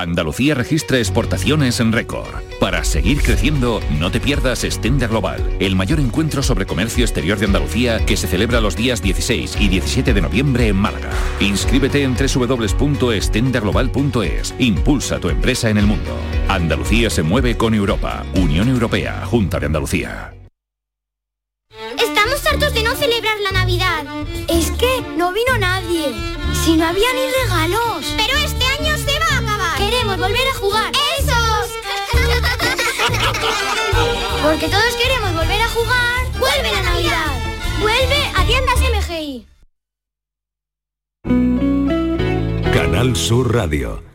Andalucía registra exportaciones en récord. Para seguir creciendo, no te pierdas Estenda Global, el mayor encuentro sobre comercio exterior de Andalucía que se celebra los días 16 y 17 de noviembre en Málaga. Inscríbete en www.estendaglobal.es. Impulsa tu empresa en el mundo. Andalucía se mueve con Europa. Unión Europea, Junta de Andalucía. Estamos hartos de no celebrar la Navidad. Es que no vino nadie. Si no había ni regalos. Pero este año se Queremos volver a jugar. ¡Esos! Porque todos queremos volver a jugar. ¡Vuelve la Navidad! ¡Vuelve a tiendas MGI! Canal Sur Radio.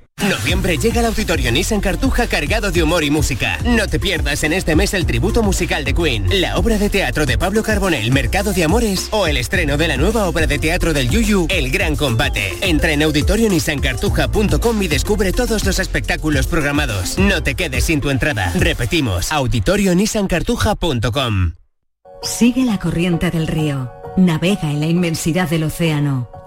Noviembre llega el Auditorio Nissan Cartuja cargado de humor y música. No te pierdas en este mes el tributo musical de Queen, la obra de teatro de Pablo Carbonell, Mercado de Amores, o el estreno de la nueva obra de teatro del Yuyu, El Gran Combate. Entra en auditorionissancartuja.com y descubre todos los espectáculos programados. No te quedes sin tu entrada. Repetimos, auditorionissancartuja.com. Sigue la corriente del río. Navega en la inmensidad del océano.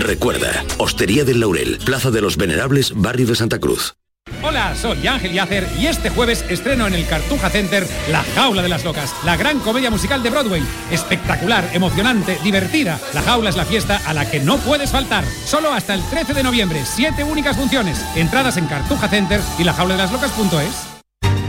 Recuerda, Hostería del Laurel, Plaza de los Venerables, Barrio de Santa Cruz. Hola, soy Ángel Yacer y este jueves estreno en el Cartuja Center La Jaula de las Locas, la gran comedia musical de Broadway. Espectacular, emocionante, divertida. La Jaula es la fiesta a la que no puedes faltar. Solo hasta el 13 de noviembre, siete únicas funciones. Entradas en Cartuja Center y la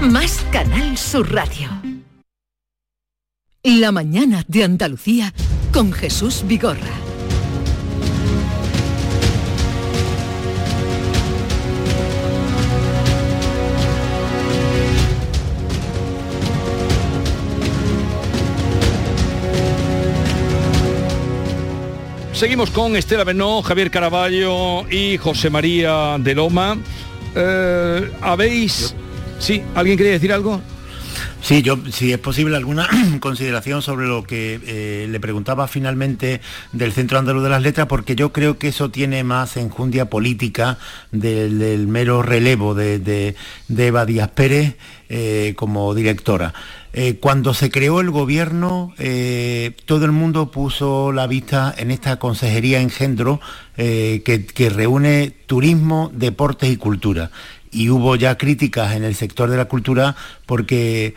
más Canal Sur Radio. La mañana de Andalucía con Jesús Vigorra. Seguimos con Estela Benó, Javier Caraballo y José María de Loma. Eh, ¿Habéis... Sí, ¿alguien quería decir algo? Sí, yo, si es posible, alguna consideración sobre lo que eh, le preguntaba finalmente del Centro Andaluz de las Letras, porque yo creo que eso tiene más enjundia política del, mero relevo de, Eva Díaz Pérez eh, como directora. Eh, cuando se creó el gobierno, todo el mundo puso la vista en esta consejería engendro eh, que reúne turismo, deportes y cultura. Y hubo ya críticas en el sector de la cultura porque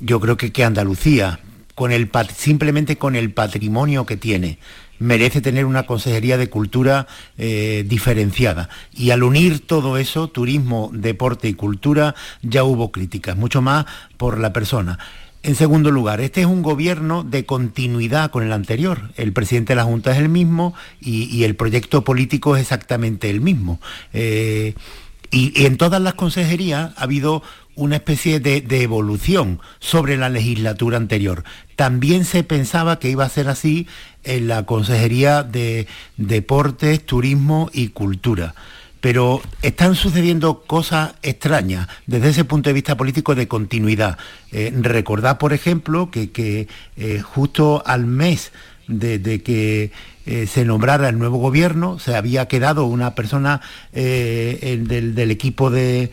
yo creo que, que Andalucía, con el, simplemente con el patrimonio que tiene, merece tener una consejería de cultura eh, diferenciada. Y al unir todo eso, turismo, deporte y cultura, ya hubo críticas, mucho más por la persona. En segundo lugar, este es un gobierno de continuidad con el anterior. El presidente de la Junta es el mismo y, y el proyecto político es exactamente el mismo. Eh, y, en todas las consejerías ha habido una especie de, evolución sobre la legislatura anterior. También se pensaba que iba a ser así en la Consejería de Deportes, Turismo y Cultura. Pero están sucediendo cosas extrañas desde ese punto de vista político de continuidad. Eh, recordad, por ejemplo, que, que, eh, justo al mes de, de que eh, se nombrara el nuevo gobierno, se había quedado una persona eh, el del, del equipo de,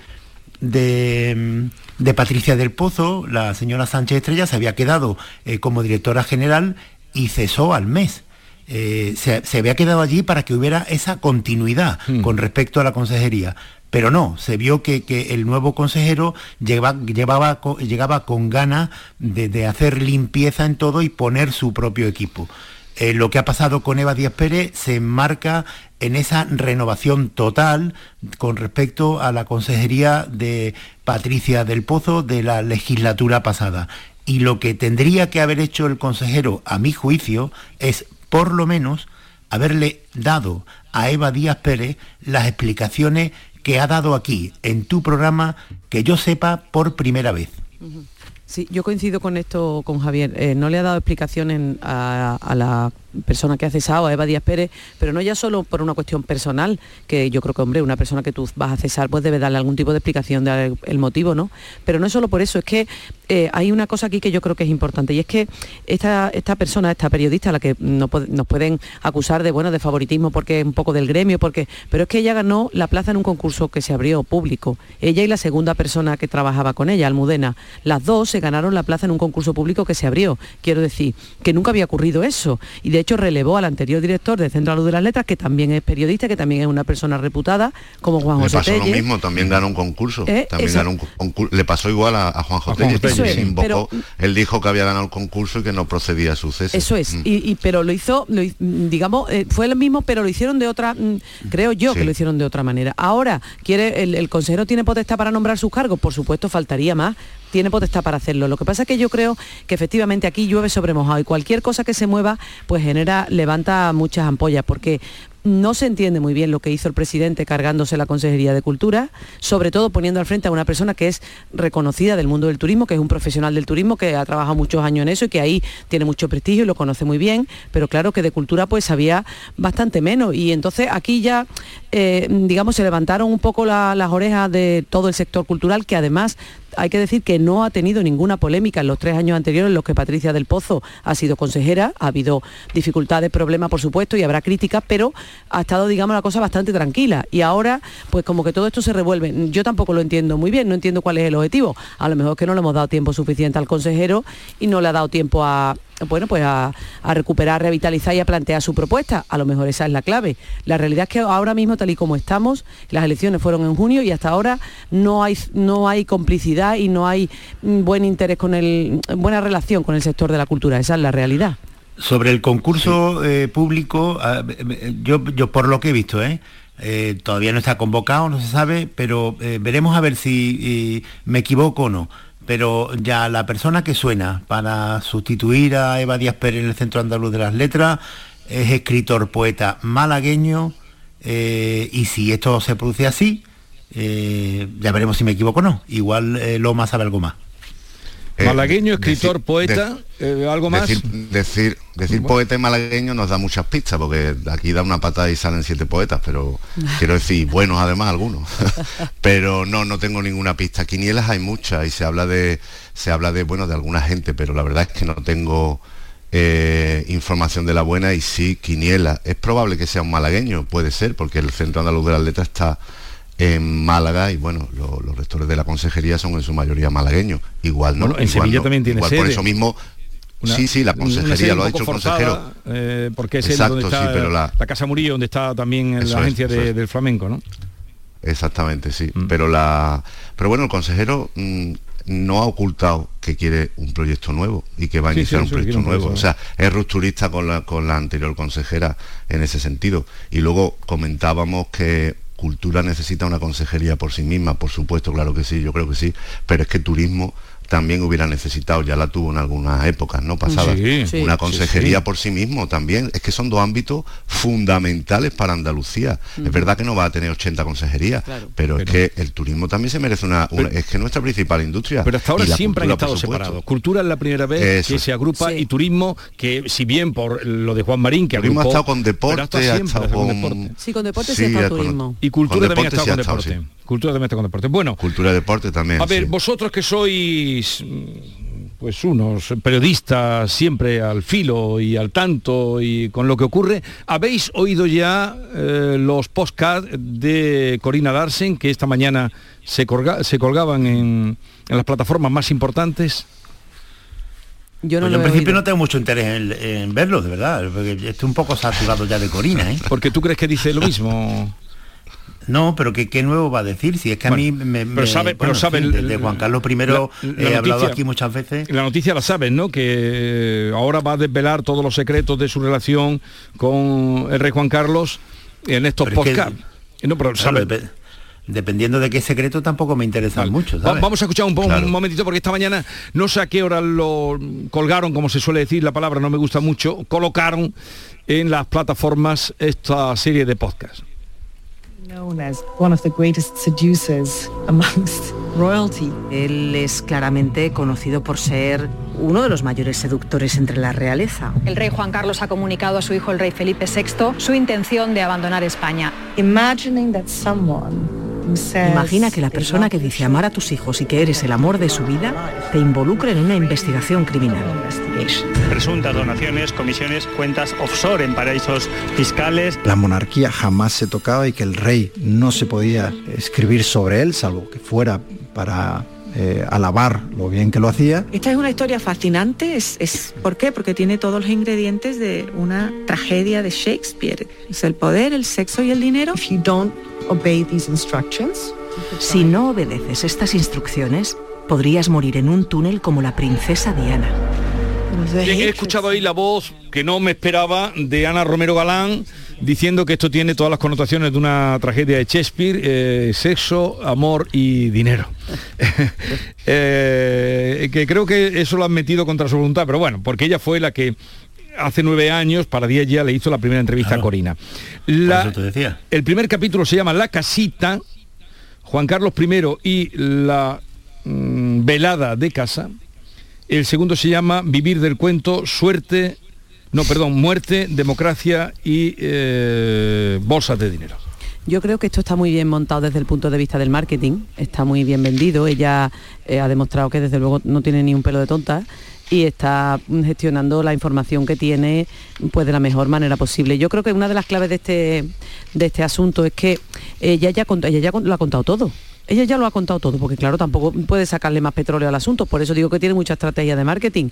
de, de Patricia del Pozo, la señora Sánchez Estrella, se había quedado eh, como directora general y cesó al mes. Se, se había quedado allí para que hubiera esa continuidad con respecto a la consejería. Pero no, se vio que, el nuevo consejero lleva- llevaba, llegaba con ganas de, de hacer limpieza en todo y poner su propio equipo. eh, lo que ha pasado con Eva Díaz Pérez se enmarca en esa renovación total con respecto a la consejería de Patricia del Pozo de la legislatura pasada. Y lo que tendría que haber hecho el consejero, a mi juicio, es por lo menos haberle dado a Eva Díaz Pérez las explicaciones que ha dado aquí en tu programa, que yo sepa por primera vez. Sí, yo coincido con esto con Javier. Eh, no le ha dado explicación a, a, la persona que ha cesado, a Eva Díaz Pérez, pero no ya solo por una cuestión personal, que yo creo que, hombre, una persona que tú vas a cesar, pues debe darle algún tipo de explicación del motivo, ¿no? Pero no es solo por eso, es que eh, hay una cosa aquí que yo creo que es importante, y es que esta, esta persona, esta periodista, a la que no, nos pueden acusar de, bueno, de favoritismo porque es un poco del gremio, porque, pero es que ella ganó la plaza en un concurso que se abrió público. Ella y la segunda persona que trabajaba con ella, Almudena, las dos se ganaron la plaza en un concurso público que se abrió. Quiero decir, que nunca había ocurrido eso. Y de hecho relevó al anterior director del Centro de Luz de las Letras, que también es periodista, que también es una persona reputada, como Juan José Le pasó lo mismo, también ganó un concurso. Eh, también ganó un concurso. Le pasó igual a, a Juan José Telle. invocó, pero, él dijo que había ganado el concurso y que no procedía a su cese. Eso es, mm. y, y, pero lo hizo, lo, digamos, eh, fue el mismo, pero lo hicieron de otra, mm, creo yo sí. que lo hicieron de otra manera. Ahora, quiere el, el consejero tiene potestad para nombrar sus cargos, por supuesto, faltaría más, tiene potestad para hacerlo. Lo que pasa es que yo creo que efectivamente aquí llueve sobre mojado y cualquier cosa que se mueva pues levanta muchas ampollas, porque no se entiende muy bien lo que hizo el presidente cargándose la Consejería de Cultura, sobre todo poniendo al frente a una persona que es reconocida del mundo del turismo, que es un profesional del turismo, que ha trabajado muchos años en eso y que ahí tiene mucho prestigio y lo conoce muy bien, pero claro que de cultura pues sabía bastante menos. Y entonces aquí ya, eh, digamos, se levantaron un poco la, las orejas de todo el sector cultural, que además hay que decir que no ha tenido ninguna polémica en los tres años anteriores en los que Patricia del Pozo ha sido consejera. Ha habido dificultades, problemas, por supuesto, y habrá críticas, pero ha estado, digamos, la cosa bastante tranquila. Y ahora, pues como que todo esto se revuelve. Yo tampoco lo entiendo muy bien, no entiendo cuál es el objetivo. A lo mejor que no le hemos dado tiempo suficiente al consejero y no le ha dado tiempo a, bueno, pues a, recuperar, revitalizar y a plantear su propuesta. A lo mejor esa es la clave. La realidad es que ahora mismo, tal y como estamos, las elecciones fueron en junio y hasta ahora no hay, no hay complicidad y no hay buen interés con el, buena relación con el sector de la cultura. Esa es la realidad. Sobre el concurso eh, público, yo, yo por lo que he visto, ¿eh? Eh, todavía no está convocado, no se sabe, pero eh, veremos a ver si eh, me equivoco o no pero ya la persona que suena para sustituir a Eva Díaz Pérez en el Centro Andaluz de las Letras es escritor, poeta malagueño, y si esto se produce así, ya veremos si me equivoco o no. Igual Loma sabe algo más. Malagueño, escritor, decir, poeta, de, eh, algo más. Decir, decir, decir bueno. poeta y malagueño nos da muchas pistas, porque aquí da una patada y salen siete poetas, pero quiero decir, buenos además algunos. pero no, no tengo ninguna pista. Quinielas hay muchas y se habla de, se habla de, bueno, de alguna gente, pero la verdad es que no tengo eh, información de la buena y sí, Quiniela. Es probable que sea un malagueño, puede ser, porque el Centro Andaluz de las Letras está en Málaga y bueno, lo, los rectores de la consejería son en su mayoría malagueños. Igual no. Bueno, en igual Sevilla no, también tiene igual sede. por eso mismo. Una, sí, sí, la consejería lo ha dicho el consejero. Eh, porque es Exacto, el donde está sí, pero la, la, Casa Murillo, donde está también la agencia es, de, es. del flamenco, ¿no? Exactamente, sí. Mm. Pero la pero bueno, el consejero mmm, no ha ocultado que quiere un proyecto nuevo y que va a sí, iniciar sí, un proyecto un nuevo. O sea, es rupturista con la, con la anterior consejera en ese sentido. Y luego comentábamos que cultura necesita una consejería por sí misma, por supuesto, claro que sí, yo creo que sí, pero es que turismo también hubiera necesitado, ya la tuvo en algunas épocas, ¿no? Pasadas, sí, una consejería sí, por sí mismo también. Es que son dos ámbitos fundamentales para Andalucía. Uh -huh. Es verdad que no va a tener 80 consejerías, claro, pero, pero, es que el turismo también se merece una, una pero, es que nuestra principal industria. Pero hasta ahora siempre cultura, han estado separados. Cultura es la primera vez Eso. que se agrupa y turismo, que si bien por lo de Juan Marín, que turismo agrupó, ha estado con deporte, ha estado con... con deporte. Sí, con deporte sí, ha estado turismo. Y cultura también ha estado con deporte. Cultura también está con deporte. Bueno. Cultura y deporte también. A ver, vosotros que sois pues unos periodistas siempre al filo y al tanto y con lo que ocurre, ¿habéis oído ya eh, los podcasts de Corina Larsen que esta mañana se, colga se colgaban en, en, las plataformas más importantes? Yo, no pues yo en principio oído. no tengo mucho interés en, en, verlo, de verdad, porque estoy un poco saturado ya de Corina. ¿eh? Porque tú crees que dice lo mismo. No, pero ¿qué, qué nuevo va a decir? Si es que a mí me, pero sabe, pero sabe desde Juan Carlos I he hablado aquí muchas veces. La noticia la sabes, ¿no? Que ahora va a desvelar todos los secretos de su relación con el rey Juan Carlos en estos podcasts. No, pero sabe, dependiendo de qué secreto tampoco me interesa mucho. Vamos a escuchar un, un, momentito porque esta mañana no sé a qué hora lo colgaron, como se suele decir, la palabra no me gusta mucho, colocaron en las plataformas esta serie de podcasts. Él es claramente conocido por ser uno de los mayores seductores entre la realeza. El rey Juan Carlos ha comunicado a su hijo el rey Felipe VI su intención de abandonar España. Imagining that someone Imagina que la persona que dice amar a tus hijos y que eres el amor de su vida te involucre en una investigación criminal. Presuntas donaciones, comisiones, cuentas offshore en paraísos fiscales. La monarquía jamás se tocaba y que el rey no se podía escribir sobre él, salvo que fuera para eh, alabar lo bien que lo hacía. Esta es una historia fascinante, es, es, ¿por qué? Porque tiene todos los ingredientes de una tragedia de Shakespeare. Es el poder, el sexo y el dinero. If you don't obey these instructions, si no obedeces estas instrucciones, podrías morir en un túnel como la princesa Diana. he escuchado ahí la voz que no me esperaba de Ana Romero Galán diciendo que esto tiene todas las connotaciones de una tragedia de Shakespeare, eh, sexo, amor y dinero. Eh, que creo que eso lo han metido contra su voluntad, pero bueno, porque ella fue la que hace nueve años, para día ya le hizo la primera entrevista a Corina. decía. El primer capítulo se llama La casita, Juan Carlos I y la mm, velada de casa. El segundo se llama Vivir del cuento, suerte, no, perdón, muerte, democracia y eh, bolsas de dinero. Yo creo que esto está muy bien montado desde el punto de vista del marketing, está muy bien vendido, ella eh, ha demostrado que desde luego no tiene ni un pelo de tonta y está gestionando la información que tiene pues de la mejor manera posible. Yo creo que una de las claves de este, de este asunto es que ella ya, ella ya lo ha contado todo. Ella ya lo ha contado todo, porque claro, tampoco puede sacarle más petróleo al asunto, por eso digo que tiene mucha estrategia de marketing.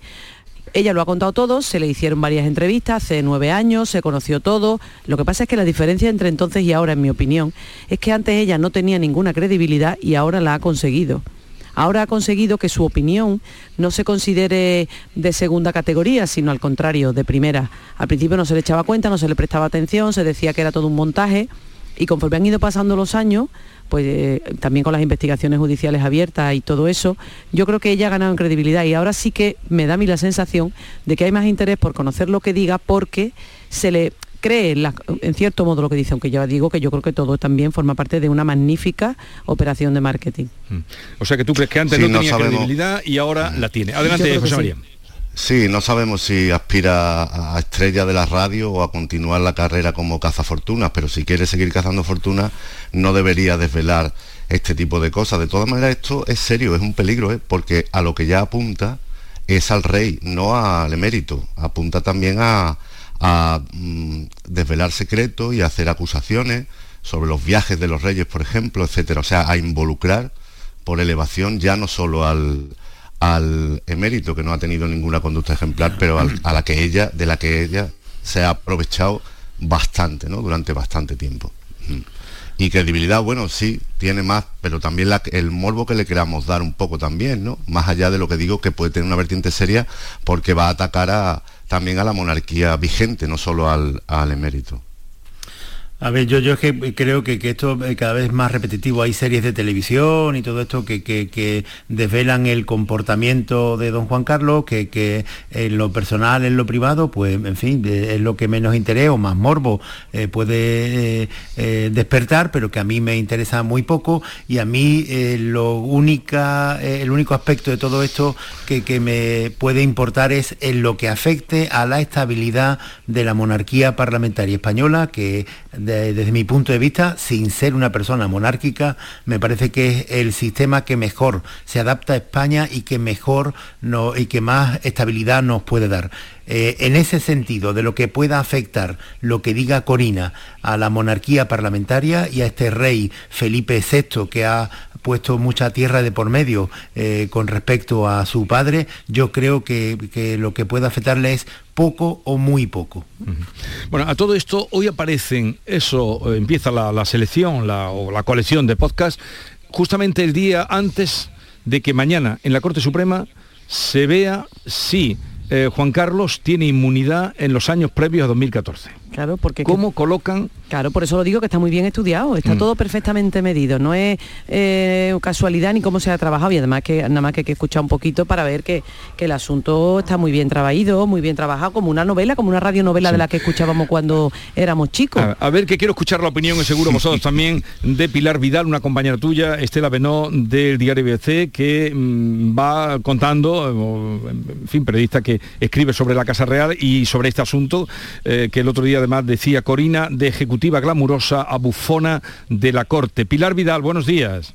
Ella lo ha contado todo, se le hicieron varias entrevistas hace nueve años, se conoció todo. Lo que pasa es que la diferencia entre entonces y ahora, en mi opinión, es que antes ella no tenía ninguna credibilidad y ahora la ha conseguido. Ahora ha conseguido que su opinión no se considere de segunda categoría, sino al contrario, de primera. Al principio no se le echaba cuenta, no se le prestaba atención, se decía que era todo un montaje y conforme han ido pasando los años, pues eh, también con las investigaciones judiciales abiertas y todo eso, yo creo que ella ha ganado en credibilidad y ahora sí que me da a mí la sensación de que hay más interés por conocer lo que diga porque se le cree en, cierto modo lo que dice, aunque yo digo que yo creo que todo también forma parte de una magnífica operación de marketing. Mm. O sea que tú crees que antes no, tenía credibilidad y ahora la tiene. Adelante, José María. Sí, no sabemos si aspira a estrella de la radio o a continuar la carrera como cazafortunas, pero si quiere seguir cazando fortunas no debería desvelar este tipo de cosas. De todas maneras, esto es serio, es un peligro, ¿eh? porque a lo que ya apunta es al rey, no al emérito. Apunta también a, mm, desvelar secretos y a hacer acusaciones sobre los viajes de los reyes, por ejemplo, etcétera. O sea, a involucrar por elevación ya no solo al, al emérito, que no ha tenido ninguna conducta ejemplar, pero a la que ella, de la que ella se ha aprovechado bastante, ¿no? Durante bastante tiempo. Mm. Y credibilidad, bueno, sí, tiene más, pero también el morbo que le queramos dar un poco también, ¿no? Más allá de lo que digo que puede tener una vertiente seria porque va a atacar a, también a la monarquía vigente, no solo al, al emérito. A ver, yo, yo es que creo que, esto cada vez es más repetitivo. Hay series de televisión y todo esto que, desvelan el comportamiento de don Juan Carlos, que, en lo personal, en lo privado, pues en fin, es lo que menos interés o más morbo eh, puede eh, eh, despertar, pero que a mí me interesa muy poco y a mí lo única, el único aspecto de todo esto que, que me puede importar es en lo que afecte a la estabilidad de la monarquía parlamentaria española, que desde mi punto de vista, sin ser una persona monárquica, me parece que es el sistema que mejor se adapta a España y que mejor y que más estabilidad nos puede dar. Eh, en ese sentido, de lo que pueda afectar lo que diga Corina a la monarquía parlamentaria y a este rey Felipe VI que ha puesto mucha tierra de por medio eh, con respecto a su padre, yo creo que, que lo que puede afectarle es poco o muy poco. Bueno, a todo esto hoy aparecen, eso, eh, empieza la, selección la, o la colección de podcast, justamente el día antes de que mañana en la Corte Suprema se vea si eh, Juan Carlos tiene inmunidad en los años previos a 2014. Claro, porque... ¿Cómo colocan Claro, por eso lo digo que está muy bien estudiado, está mm. todo perfectamente medido, no es eh, casualidad ni cómo se ha trabajado y además que nada más que hay que escuchar un poquito para ver que, el asunto está muy bien trabajado, muy bien trabajado, como una novela, como una radionovela de la que escuchábamos cuando éramos chicos. A, ver, que quiero escuchar la opinión, seguro vosotros también, de Pilar Vidal, una compañera tuya, Estela Benó, del diario BBC, que mm, va contando, en fin, periodista que escribe sobre la Casa Real y sobre este asunto, eh, que el otro día además decía Corina de ejecutiva glamurosa a bufona de la corte. Pilar Vidal, buenos días.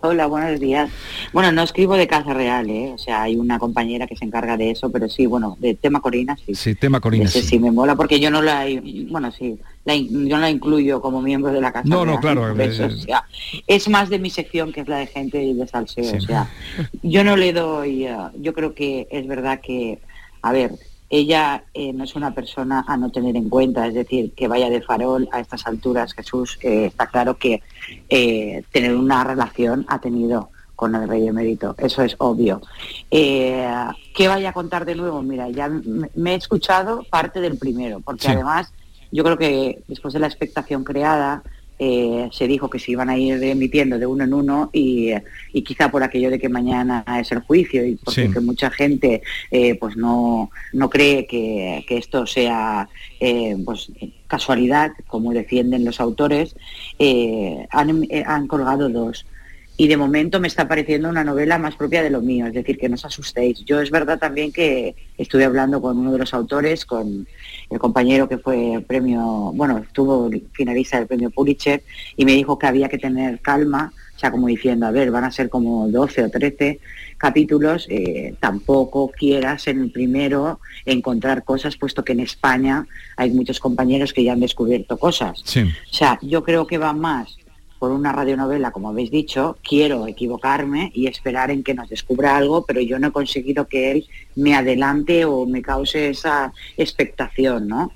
Hola, buenos días. Bueno, no escribo de Casa Real, ¿eh? o sea, hay una compañera que se encarga de eso, pero sí, bueno, de tema Corina, sí. Sí, tema Corina, sí. sí. me mola porque yo no la, bueno, sí, yo no la incluyo como miembro de la Casa no, Real. No, claro. es más de mi sección que es la de gente y de salseo, o sea, yo no le doy, eh, yo creo que es verdad que, a ver, ella eh, no es una persona a no tener en cuenta, es decir, que vaya de farol a estas alturas, Jesús, eh, está claro que eh, tener una relación ha tenido con el rey emérito, eso es obvio. ¿Qué vaya a contar de nuevo? Mira, ya me he escuchado parte del primero, porque además yo creo que después de la expectación creada, eh, se dijo que se iban a ir emitiendo de uno en uno y, quizá por aquello de que mañana es el juicio y porque mucha gente eh, pues no, no cree que, esto sea eh, pues, casualidad, como defienden los autores, han, han colgado dos y de momento me está pareciendo una novela más propia de lo mío, es decir, que no os asustéis. Yo es verdad también que estuve hablando con uno de los autores, con el compañero que fue premio, bueno, estuvo finalista del premio Pulitzer, y me dijo que había que tener calma, o sea, como diciendo, a ver, van a ser como 12 o 13 capítulos, eh, tampoco quieras en el primero encontrar cosas, puesto que en España hay muchos compañeros que ya han descubierto cosas. O sea, yo creo que va más por una radionovela, como habéis dicho, quiero equivocarme y esperar en que nos descubra algo, pero yo no he conseguido que él me adelante o me cause esa expectación, ¿no?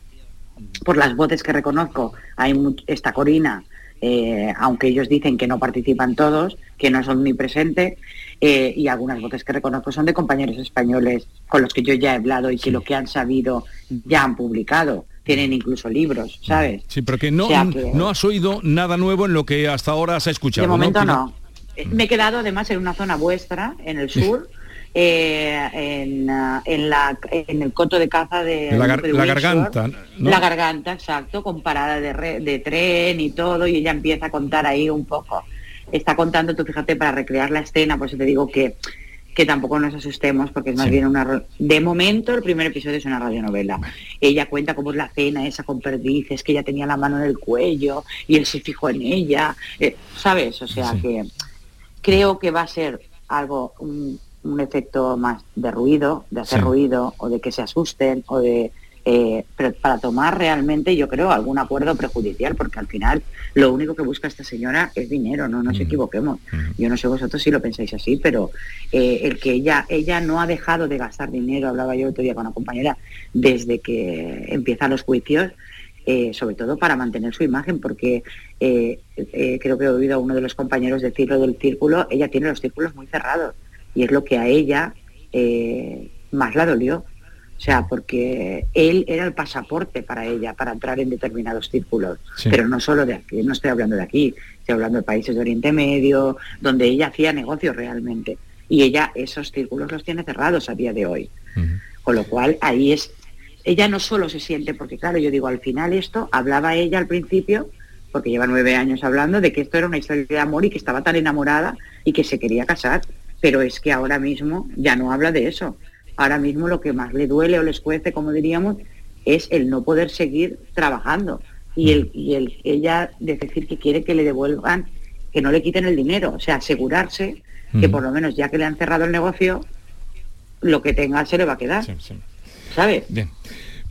Por las voces que reconozco, hay esta Corina, eh, aunque ellos dicen que no participan todos, que no son ni presentes, eh, y algunas voces que reconozco son de compañeros españoles con los que yo ya he hablado y que lo que han sabido ya han publicado tienen incluso libros, ¿sabes? Sí, pero que no, no has oído nada nuevo en lo que hasta ahora has escuchado. De momento no. Eh, me he quedado además en una zona vuestra, en el sur. Eh, en, uh, en, la, en el coto de caza de la, garganta la garganta exacto con parada de, de tren y todo y ella empieza a contar ahí un poco está contando tú fíjate para recrear la escena por eso te digo que que tampoco nos asustemos porque es más bien una... De momento el primer episodio es una radionovela. Ella cuenta cómo es la cena esa con perdices, que ella tenía la mano en el cuello y él se fijó en ella, eh, ¿sabes? O sea que creo que va a ser algo, un, un efecto más de ruido, de hacer ruido o de que se asusten o de eh, pero para tomar realmente, yo creo, algún acuerdo prejudicial, porque al final lo único que busca esta señora es dinero, no nos equivoquemos. Yo no sé vosotros si lo pensáis así, pero eh, el que ella, ella no ha dejado de gastar dinero, hablaba yo otro día con una compañera, desde que empiezan los juicios, eh, sobre todo para mantener su imagen, porque creo que he oído a uno de los compañeros decirlo del círculo, ella tiene los círculos muy cerrados y es lo que a ella más la dolió o sea, porque él era el pasaporte para ella, para entrar en determinados círculos. Pero no solo de aquí, no estoy hablando de aquí, estoy hablando de países de Oriente Medio, donde ella hacía negocios realmente. Y ella esos círculos los tiene cerrados a día de hoy. Con lo cual ahí es, ella no solo se siente, porque claro, yo digo, al final esto, hablaba ella al principio, porque lleva nueve años hablando de que esto era una historia de amor y que estaba tan enamorada y que se quería casar. Pero es que ahora mismo ya no habla de eso ahora mismo lo que más le duele o les cuece, como diríamos, es el no poder seguir trabajando. Y, el, y el, ella de decir que quiere que le devuelvan, que no le quiten el dinero, o sea, asegurarse que por lo menos ya que le han cerrado el negocio, lo que tenga se le va a quedar. ¿Sabes? Bien.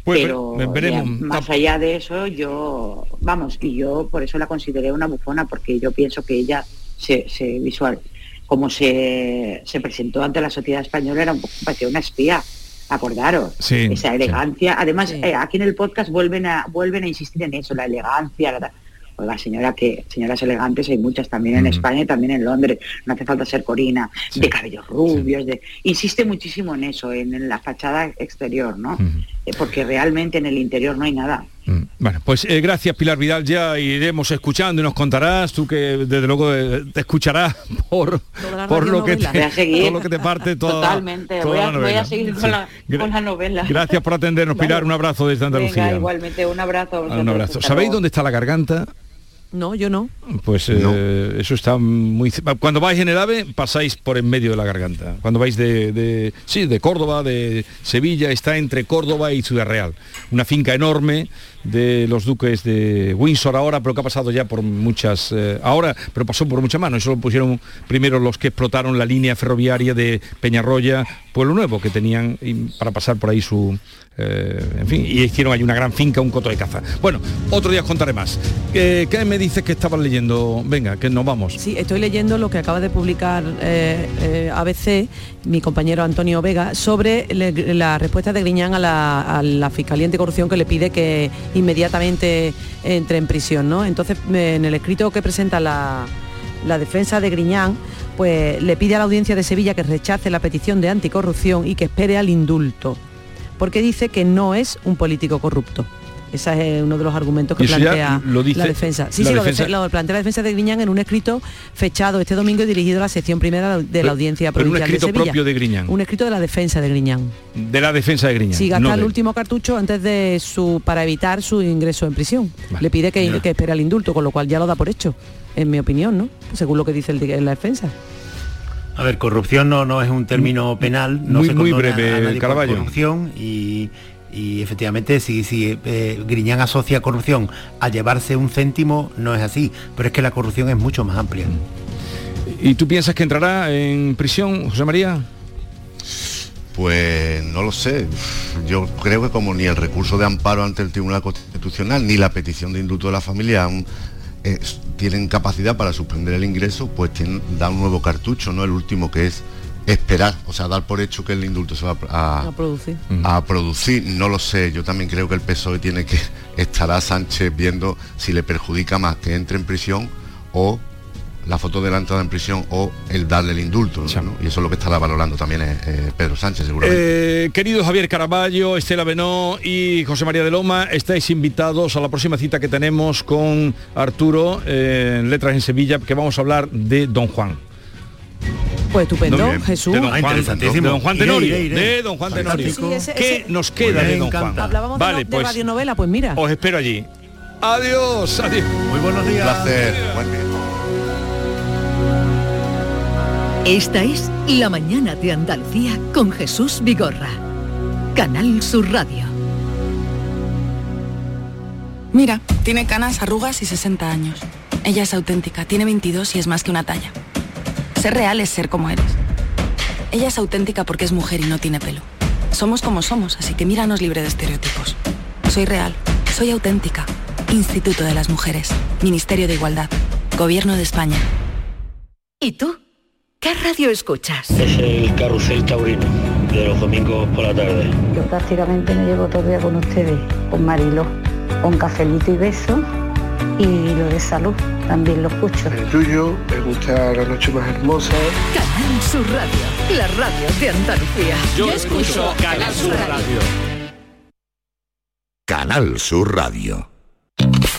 Pues Pero más allá de eso, yo, vamos, y yo por eso la consideré una bufona, porque yo pienso que ella se, se visual, como se, se presentó ante la sociedad española, era un poco, parecía una espía. Acordaros, Sí, esa sí. elegancia. Además, eh, aquí en el podcast vuelven a, vuelven a insistir en eso, la elegancia. la- Oiga, señora, que señoras elegantes hay muchas también en España y también en Londres. No hace falta ser corina, de cabellos rubios. De... Insiste muchísimo en eso, en, en la fachada exterior, ¿no? Porque realmente en el interior no hay nada. Bueno, pues eh, gracias Pilar Vidal, ya iremos escuchando y nos contarás, tú que desde luego eh, te escucharás por, por lo que te, Voy lo que te parte toda, Totalmente. toda Voy a, la voy novela. a seguir con, Sí. la, con la novela. Gracias por atendernos, Pilar, un abrazo desde Andalucía. Venga, igualmente, un abrazo. a Un abrazo. ¿Sabéis dónde está la garganta? No, yo no. Pues eh, eso está muy... Cuando vais en el AVE pasáis por en medio de la garganta. Cuando vais de, de- sí, de Córdoba, de Sevilla, está entre Córdoba y Ciudad Real. Una finca enorme de los duques de Windsor ahora, pero que ha pasado ya por muchas... eh, ahora, pero pasó por muchas manos. Eso lo pusieron primero los que explotaron la línea ferroviaria de Peñarroya, Pueblo Nuevo, que tenían para pasar por ahí su... eh, en fin, y hicieron ahí una gran finca, un coto de caza. Bueno, otro día os contaré más. Eh, ¿Qué me dices que estabas leyendo? Venga, que nos vamos. Sí, estoy leyendo lo que acaba de publicar eh, eh, ABC, mi compañero Antonio Vega, sobre la respuesta de Griñán a la, a la Fiscalía Anticorrupción que le pide que inmediatamente entre en prisión. ¿no? Entonces, en el escrito que presenta la, la defensa de Griñán, pues le pide a la audiencia de Sevilla que rechace la petición de anticorrupción y que espere al indulto, porque dice que no es un político corrupto. Ese es uno de los argumentos que plantea lo dice la defensa. Sí, la sí, lo defensa- defe- lo plantea la defensa de Griñán en un escrito fechado este domingo y dirigido a la sección primera de Pero- la audiencia pero un provincial escrito de Sevilla. propio de Griñán. Un escrito de la defensa de Griñán. De la defensa de Griñán. Sí, gasta no el de- último cartucho antes de su para evitar su ingreso en prisión. Le pide que, que espere el indulto, con lo cual ya lo da por hecho, en mi opinión, ¿no? Según lo que dice el, la defensa. A ver, corrupción no, no es un término penal, no muy- se muy breve, a nadie por Caraballo. corrupción y, y efectivamente si, si eh, Griñán asocia corrupción a llevarse un céntimo, no es así, pero es que la corrupción es mucho más amplia. ¿Y tú piensas que entrará en prisión, José María? Pues no lo sé. Yo creo que como ni el recurso de amparo ante el Tribunal Constitucional ni la petición de indulto de la familia eh, tienen capacidad para suspender el ingreso, pues tienen, da un nuevo cartucho, ¿no? El último que es esperar, o sea, dar por hecho que el indulto se va a, A producir. a producir. No lo sé, yo también creo que el PSOE tiene que estará Sánchez viendo si le perjudica más que entre en prisión o la foto de la entrada en prisión o el darle el indulto. ¿no? Y eso es lo que estará valorando también eh, eh, Pedro Sánchez, seguramente. Eh, querido Javier Caraballo, Estela Benó y José María de Loma, estáis invitados a la próxima cita que tenemos con Arturo eh, en Letras en Sevilla, que vamos a hablar de Don Juan. Pues estupendo, No. Jesús. De Don Juan, de Don Juan Tenorio. iré, iré. De Don Juan Tenorio. Sí, ese- ¿Qué ese- nos queda Pues de Don Juan? Hablábamos Vale, de, de pues radionovela, pues mira. os espero allí. Adiós, adiós. Muy buenos Un días. placer. Buen día. Esta es La mañana de Andalucía con Jesús Vigorra. Canal Sur Radio. Mira, tiene canas, arrugas y 60 años. Ella es auténtica, tiene 22 y es más que una talla. Ser real es ser como eres. Ella es auténtica porque es mujer y no tiene pelo. Somos como somos, así que míranos libre de estereotipos. Soy real, soy auténtica. Instituto de las Mujeres, Ministerio de Igualdad, Gobierno de España. ¿Y tú? ¿Qué radio escuchas? Es el carrusel taurino de los domingos por la tarde. Yo prácticamente me llevo todo el día con ustedes, con Marilo, con cafelito y beso y lo de salud también lo escucho. El tuyo, me gusta la noche más hermosa. Canal Sur Radio, la radio de Andalucía. Yo escucho Canal Sur Radio. Canal Sur Radio.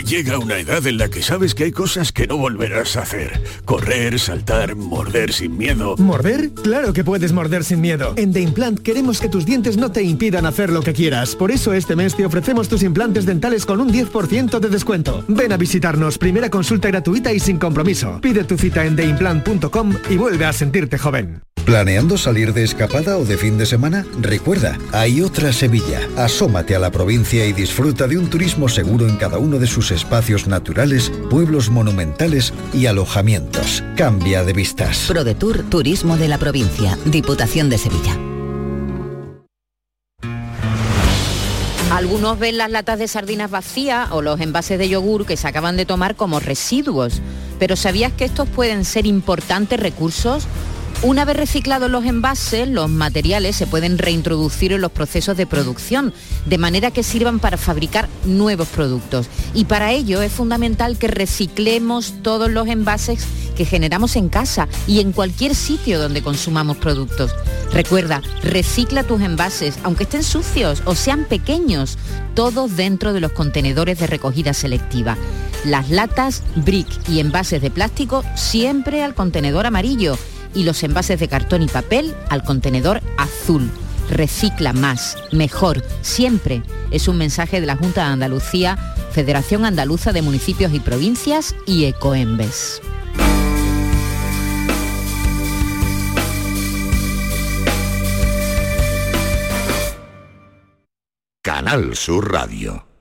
Llega una edad en la que sabes que hay cosas que no volverás a hacer. Correr, saltar, morder sin miedo. ¿Morder? Claro que puedes morder sin miedo. En The Implant queremos que tus dientes no te impidan hacer lo que quieras. Por eso este mes te ofrecemos tus implantes dentales con un 10% de descuento. Ven a visitarnos, primera consulta gratuita y sin compromiso. Pide tu cita en theimplant.com y vuelve a sentirte joven. ¿Planeando salir de escapada o de fin de semana? Recuerda, hay otra Sevilla. Asómate a la provincia y disfruta de un turismo seguro en cada uno de sus espacios naturales, pueblos monumentales y alojamientos. Cambia de vistas. ProDetour Turismo de la Provincia, Diputación de Sevilla. Algunos ven las latas de sardinas vacías o los envases de yogur que se acaban de tomar como residuos, pero ¿sabías que estos pueden ser importantes recursos? Una vez reciclados los envases, los materiales se pueden reintroducir en los procesos de producción, de manera que sirvan para fabricar nuevos productos. Y para ello es fundamental que reciclemos todos los envases que generamos en casa y en cualquier sitio donde consumamos productos. Recuerda, recicla tus envases, aunque estén sucios o sean pequeños, todos dentro de los contenedores de recogida selectiva. Las latas, brick y envases de plástico siempre al contenedor amarillo y los envases de cartón y papel al contenedor azul. Recicla más, mejor, siempre. Es un mensaje de la Junta de Andalucía, Federación Andaluza de Municipios y Provincias y Ecoembes. Canal Sur Radio.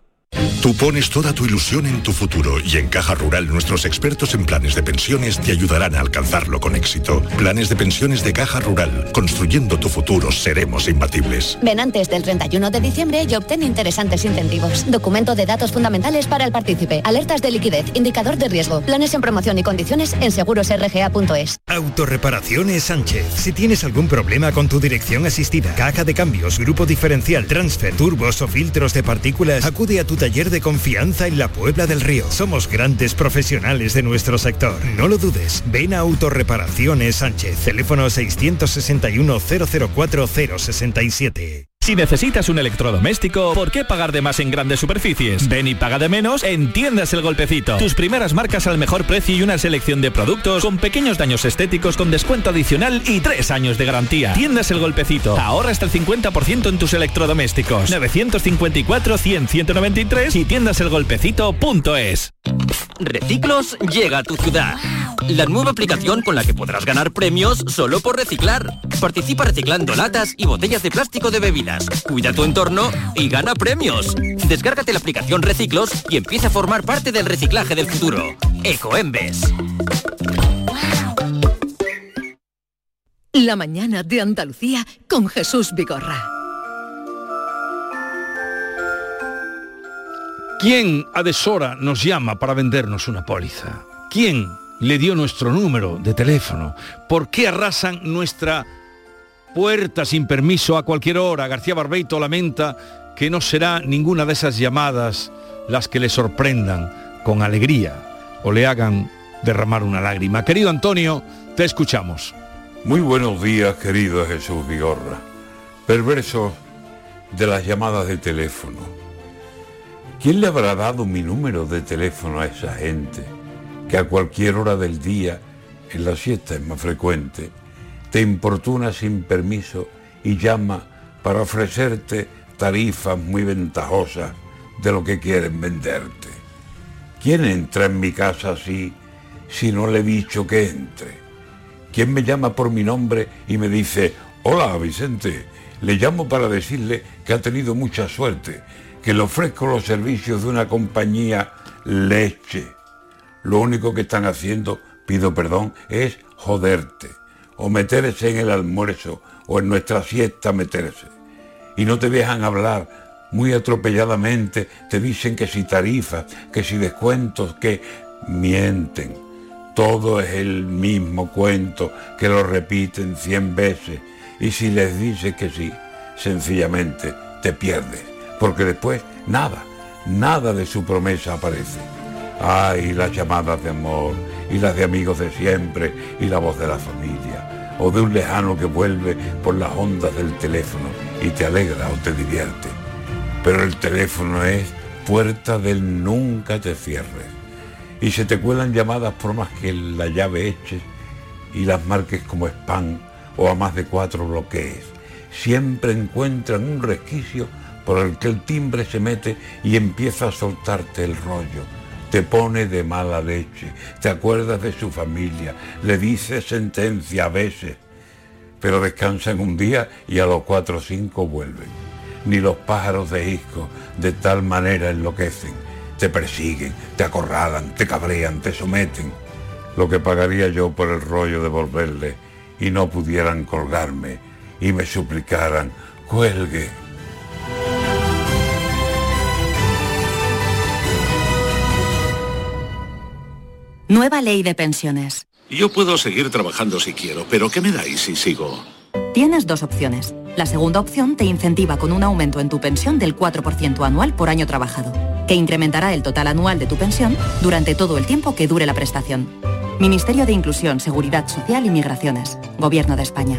Tú pones toda tu ilusión en tu futuro y en Caja Rural nuestros expertos en planes de pensiones te ayudarán a alcanzarlo con éxito. Planes de pensiones de Caja Rural. Construyendo tu futuro seremos imbatibles. Ven antes del 31 de diciembre y obtén interesantes incentivos. Documento de datos fundamentales para el partícipe. Alertas de liquidez. Indicador de riesgo. Planes en promoción y condiciones en segurosrga.es. Autorreparaciones Sánchez. Si tienes algún problema con tu dirección asistida, caja de cambios, grupo diferencial, transfer, turbos o filtros de partículas, acude a tu taller de confianza en la Puebla del Río. Somos grandes profesionales de nuestro sector. No lo dudes. Ven a Autorreparaciones Sánchez. Teléfono 661 004 067. Si necesitas un electrodoméstico, ¿por qué pagar de más en grandes superficies? Ven y paga de menos en Tiendas El Golpecito. Tus primeras marcas al mejor precio y una selección de productos con pequeños daños estéticos con descuento adicional y tres años de garantía. Tiendas El Golpecito. Ahorra hasta el 50% en tus electrodomésticos. 954-100-193 y tiendaselgolpecito.es. Reciclos llega a tu ciudad. La nueva aplicación con la que podrás ganar premios solo por reciclar. Participa reciclando latas y botellas de plástico de Cuida tu entorno y gana premios. Descárgate la aplicación Reciclos y empieza a formar parte del reciclaje del futuro. Ecoembes. La mañana de Andalucía con Jesús Vigorra. ¿Quién a deshora nos llama para vendernos una póliza? ¿Quién le dio nuestro número de teléfono? ¿Por qué arrasan nuestra puerta sin permiso a cualquier hora? García Barbeito lamenta que no será ninguna de esas llamadas las que le sorprendan con alegría o le hagan derramar una lágrima. Querido Antonio, te escuchamos. Muy buenos días, querido Jesús Vigorra. Perverso de las llamadas de teléfono. ¿Quién le habrá dado mi número de teléfono a esa gente que a cualquier hora del día, en la siesta es más frecuente, te importuna sin permiso y llama para ofrecerte tarifas muy ventajosas de lo que quieren venderte? ¿Quién entra en mi casa así si no le he dicho que entre? ¿Quién me llama por mi nombre y me dice, hola Vicente, le llamo para decirle que ha tenido mucha suerte, que le ofrezco los servicios de una compañía leche. Lo único que están haciendo, pido perdón, es joderte, o meterse en el almuerzo, o en nuestra siesta meterse. Y no te dejan hablar, muy atropelladamente te dicen que si tarifas, que si descuentos, que mienten. Todo es el mismo cuento que lo repiten cien veces y si les dices que sí, sencillamente te pierdes, porque después nada, nada de su promesa aparece. Ay, las llamadas de amor y las de amigos de siempre y la voz de la familia, o de un lejano que vuelve por las ondas del teléfono y te alegra o te divierte. Pero el teléfono es puerta del nunca te cierres. Y se te cuelan llamadas por más que la llave eches y las marques como spam o a más de cuatro bloquees. Siempre encuentran un resquicio por el que el timbre se mete y empieza a soltarte el rollo. Te pone de mala leche, te acuerdas de su familia, le dices sentencia a veces, pero descansan un día y a los cuatro o cinco vuelven. Ni los pájaros de isco de tal manera enloquecen, te persiguen, te acorralan, te cabrean, te someten. Lo que pagaría yo por el rollo de volverle y no pudieran colgarme y me suplicaran, cuelgue, Nueva ley de pensiones. Yo puedo seguir trabajando si quiero, pero ¿qué me dais si sigo? Tienes dos opciones. La segunda opción te incentiva con un aumento en tu pensión del 4% anual por año trabajado, que incrementará el total anual de tu pensión durante todo el tiempo que dure la prestación. Ministerio de Inclusión, Seguridad Social y Migraciones. Gobierno de España.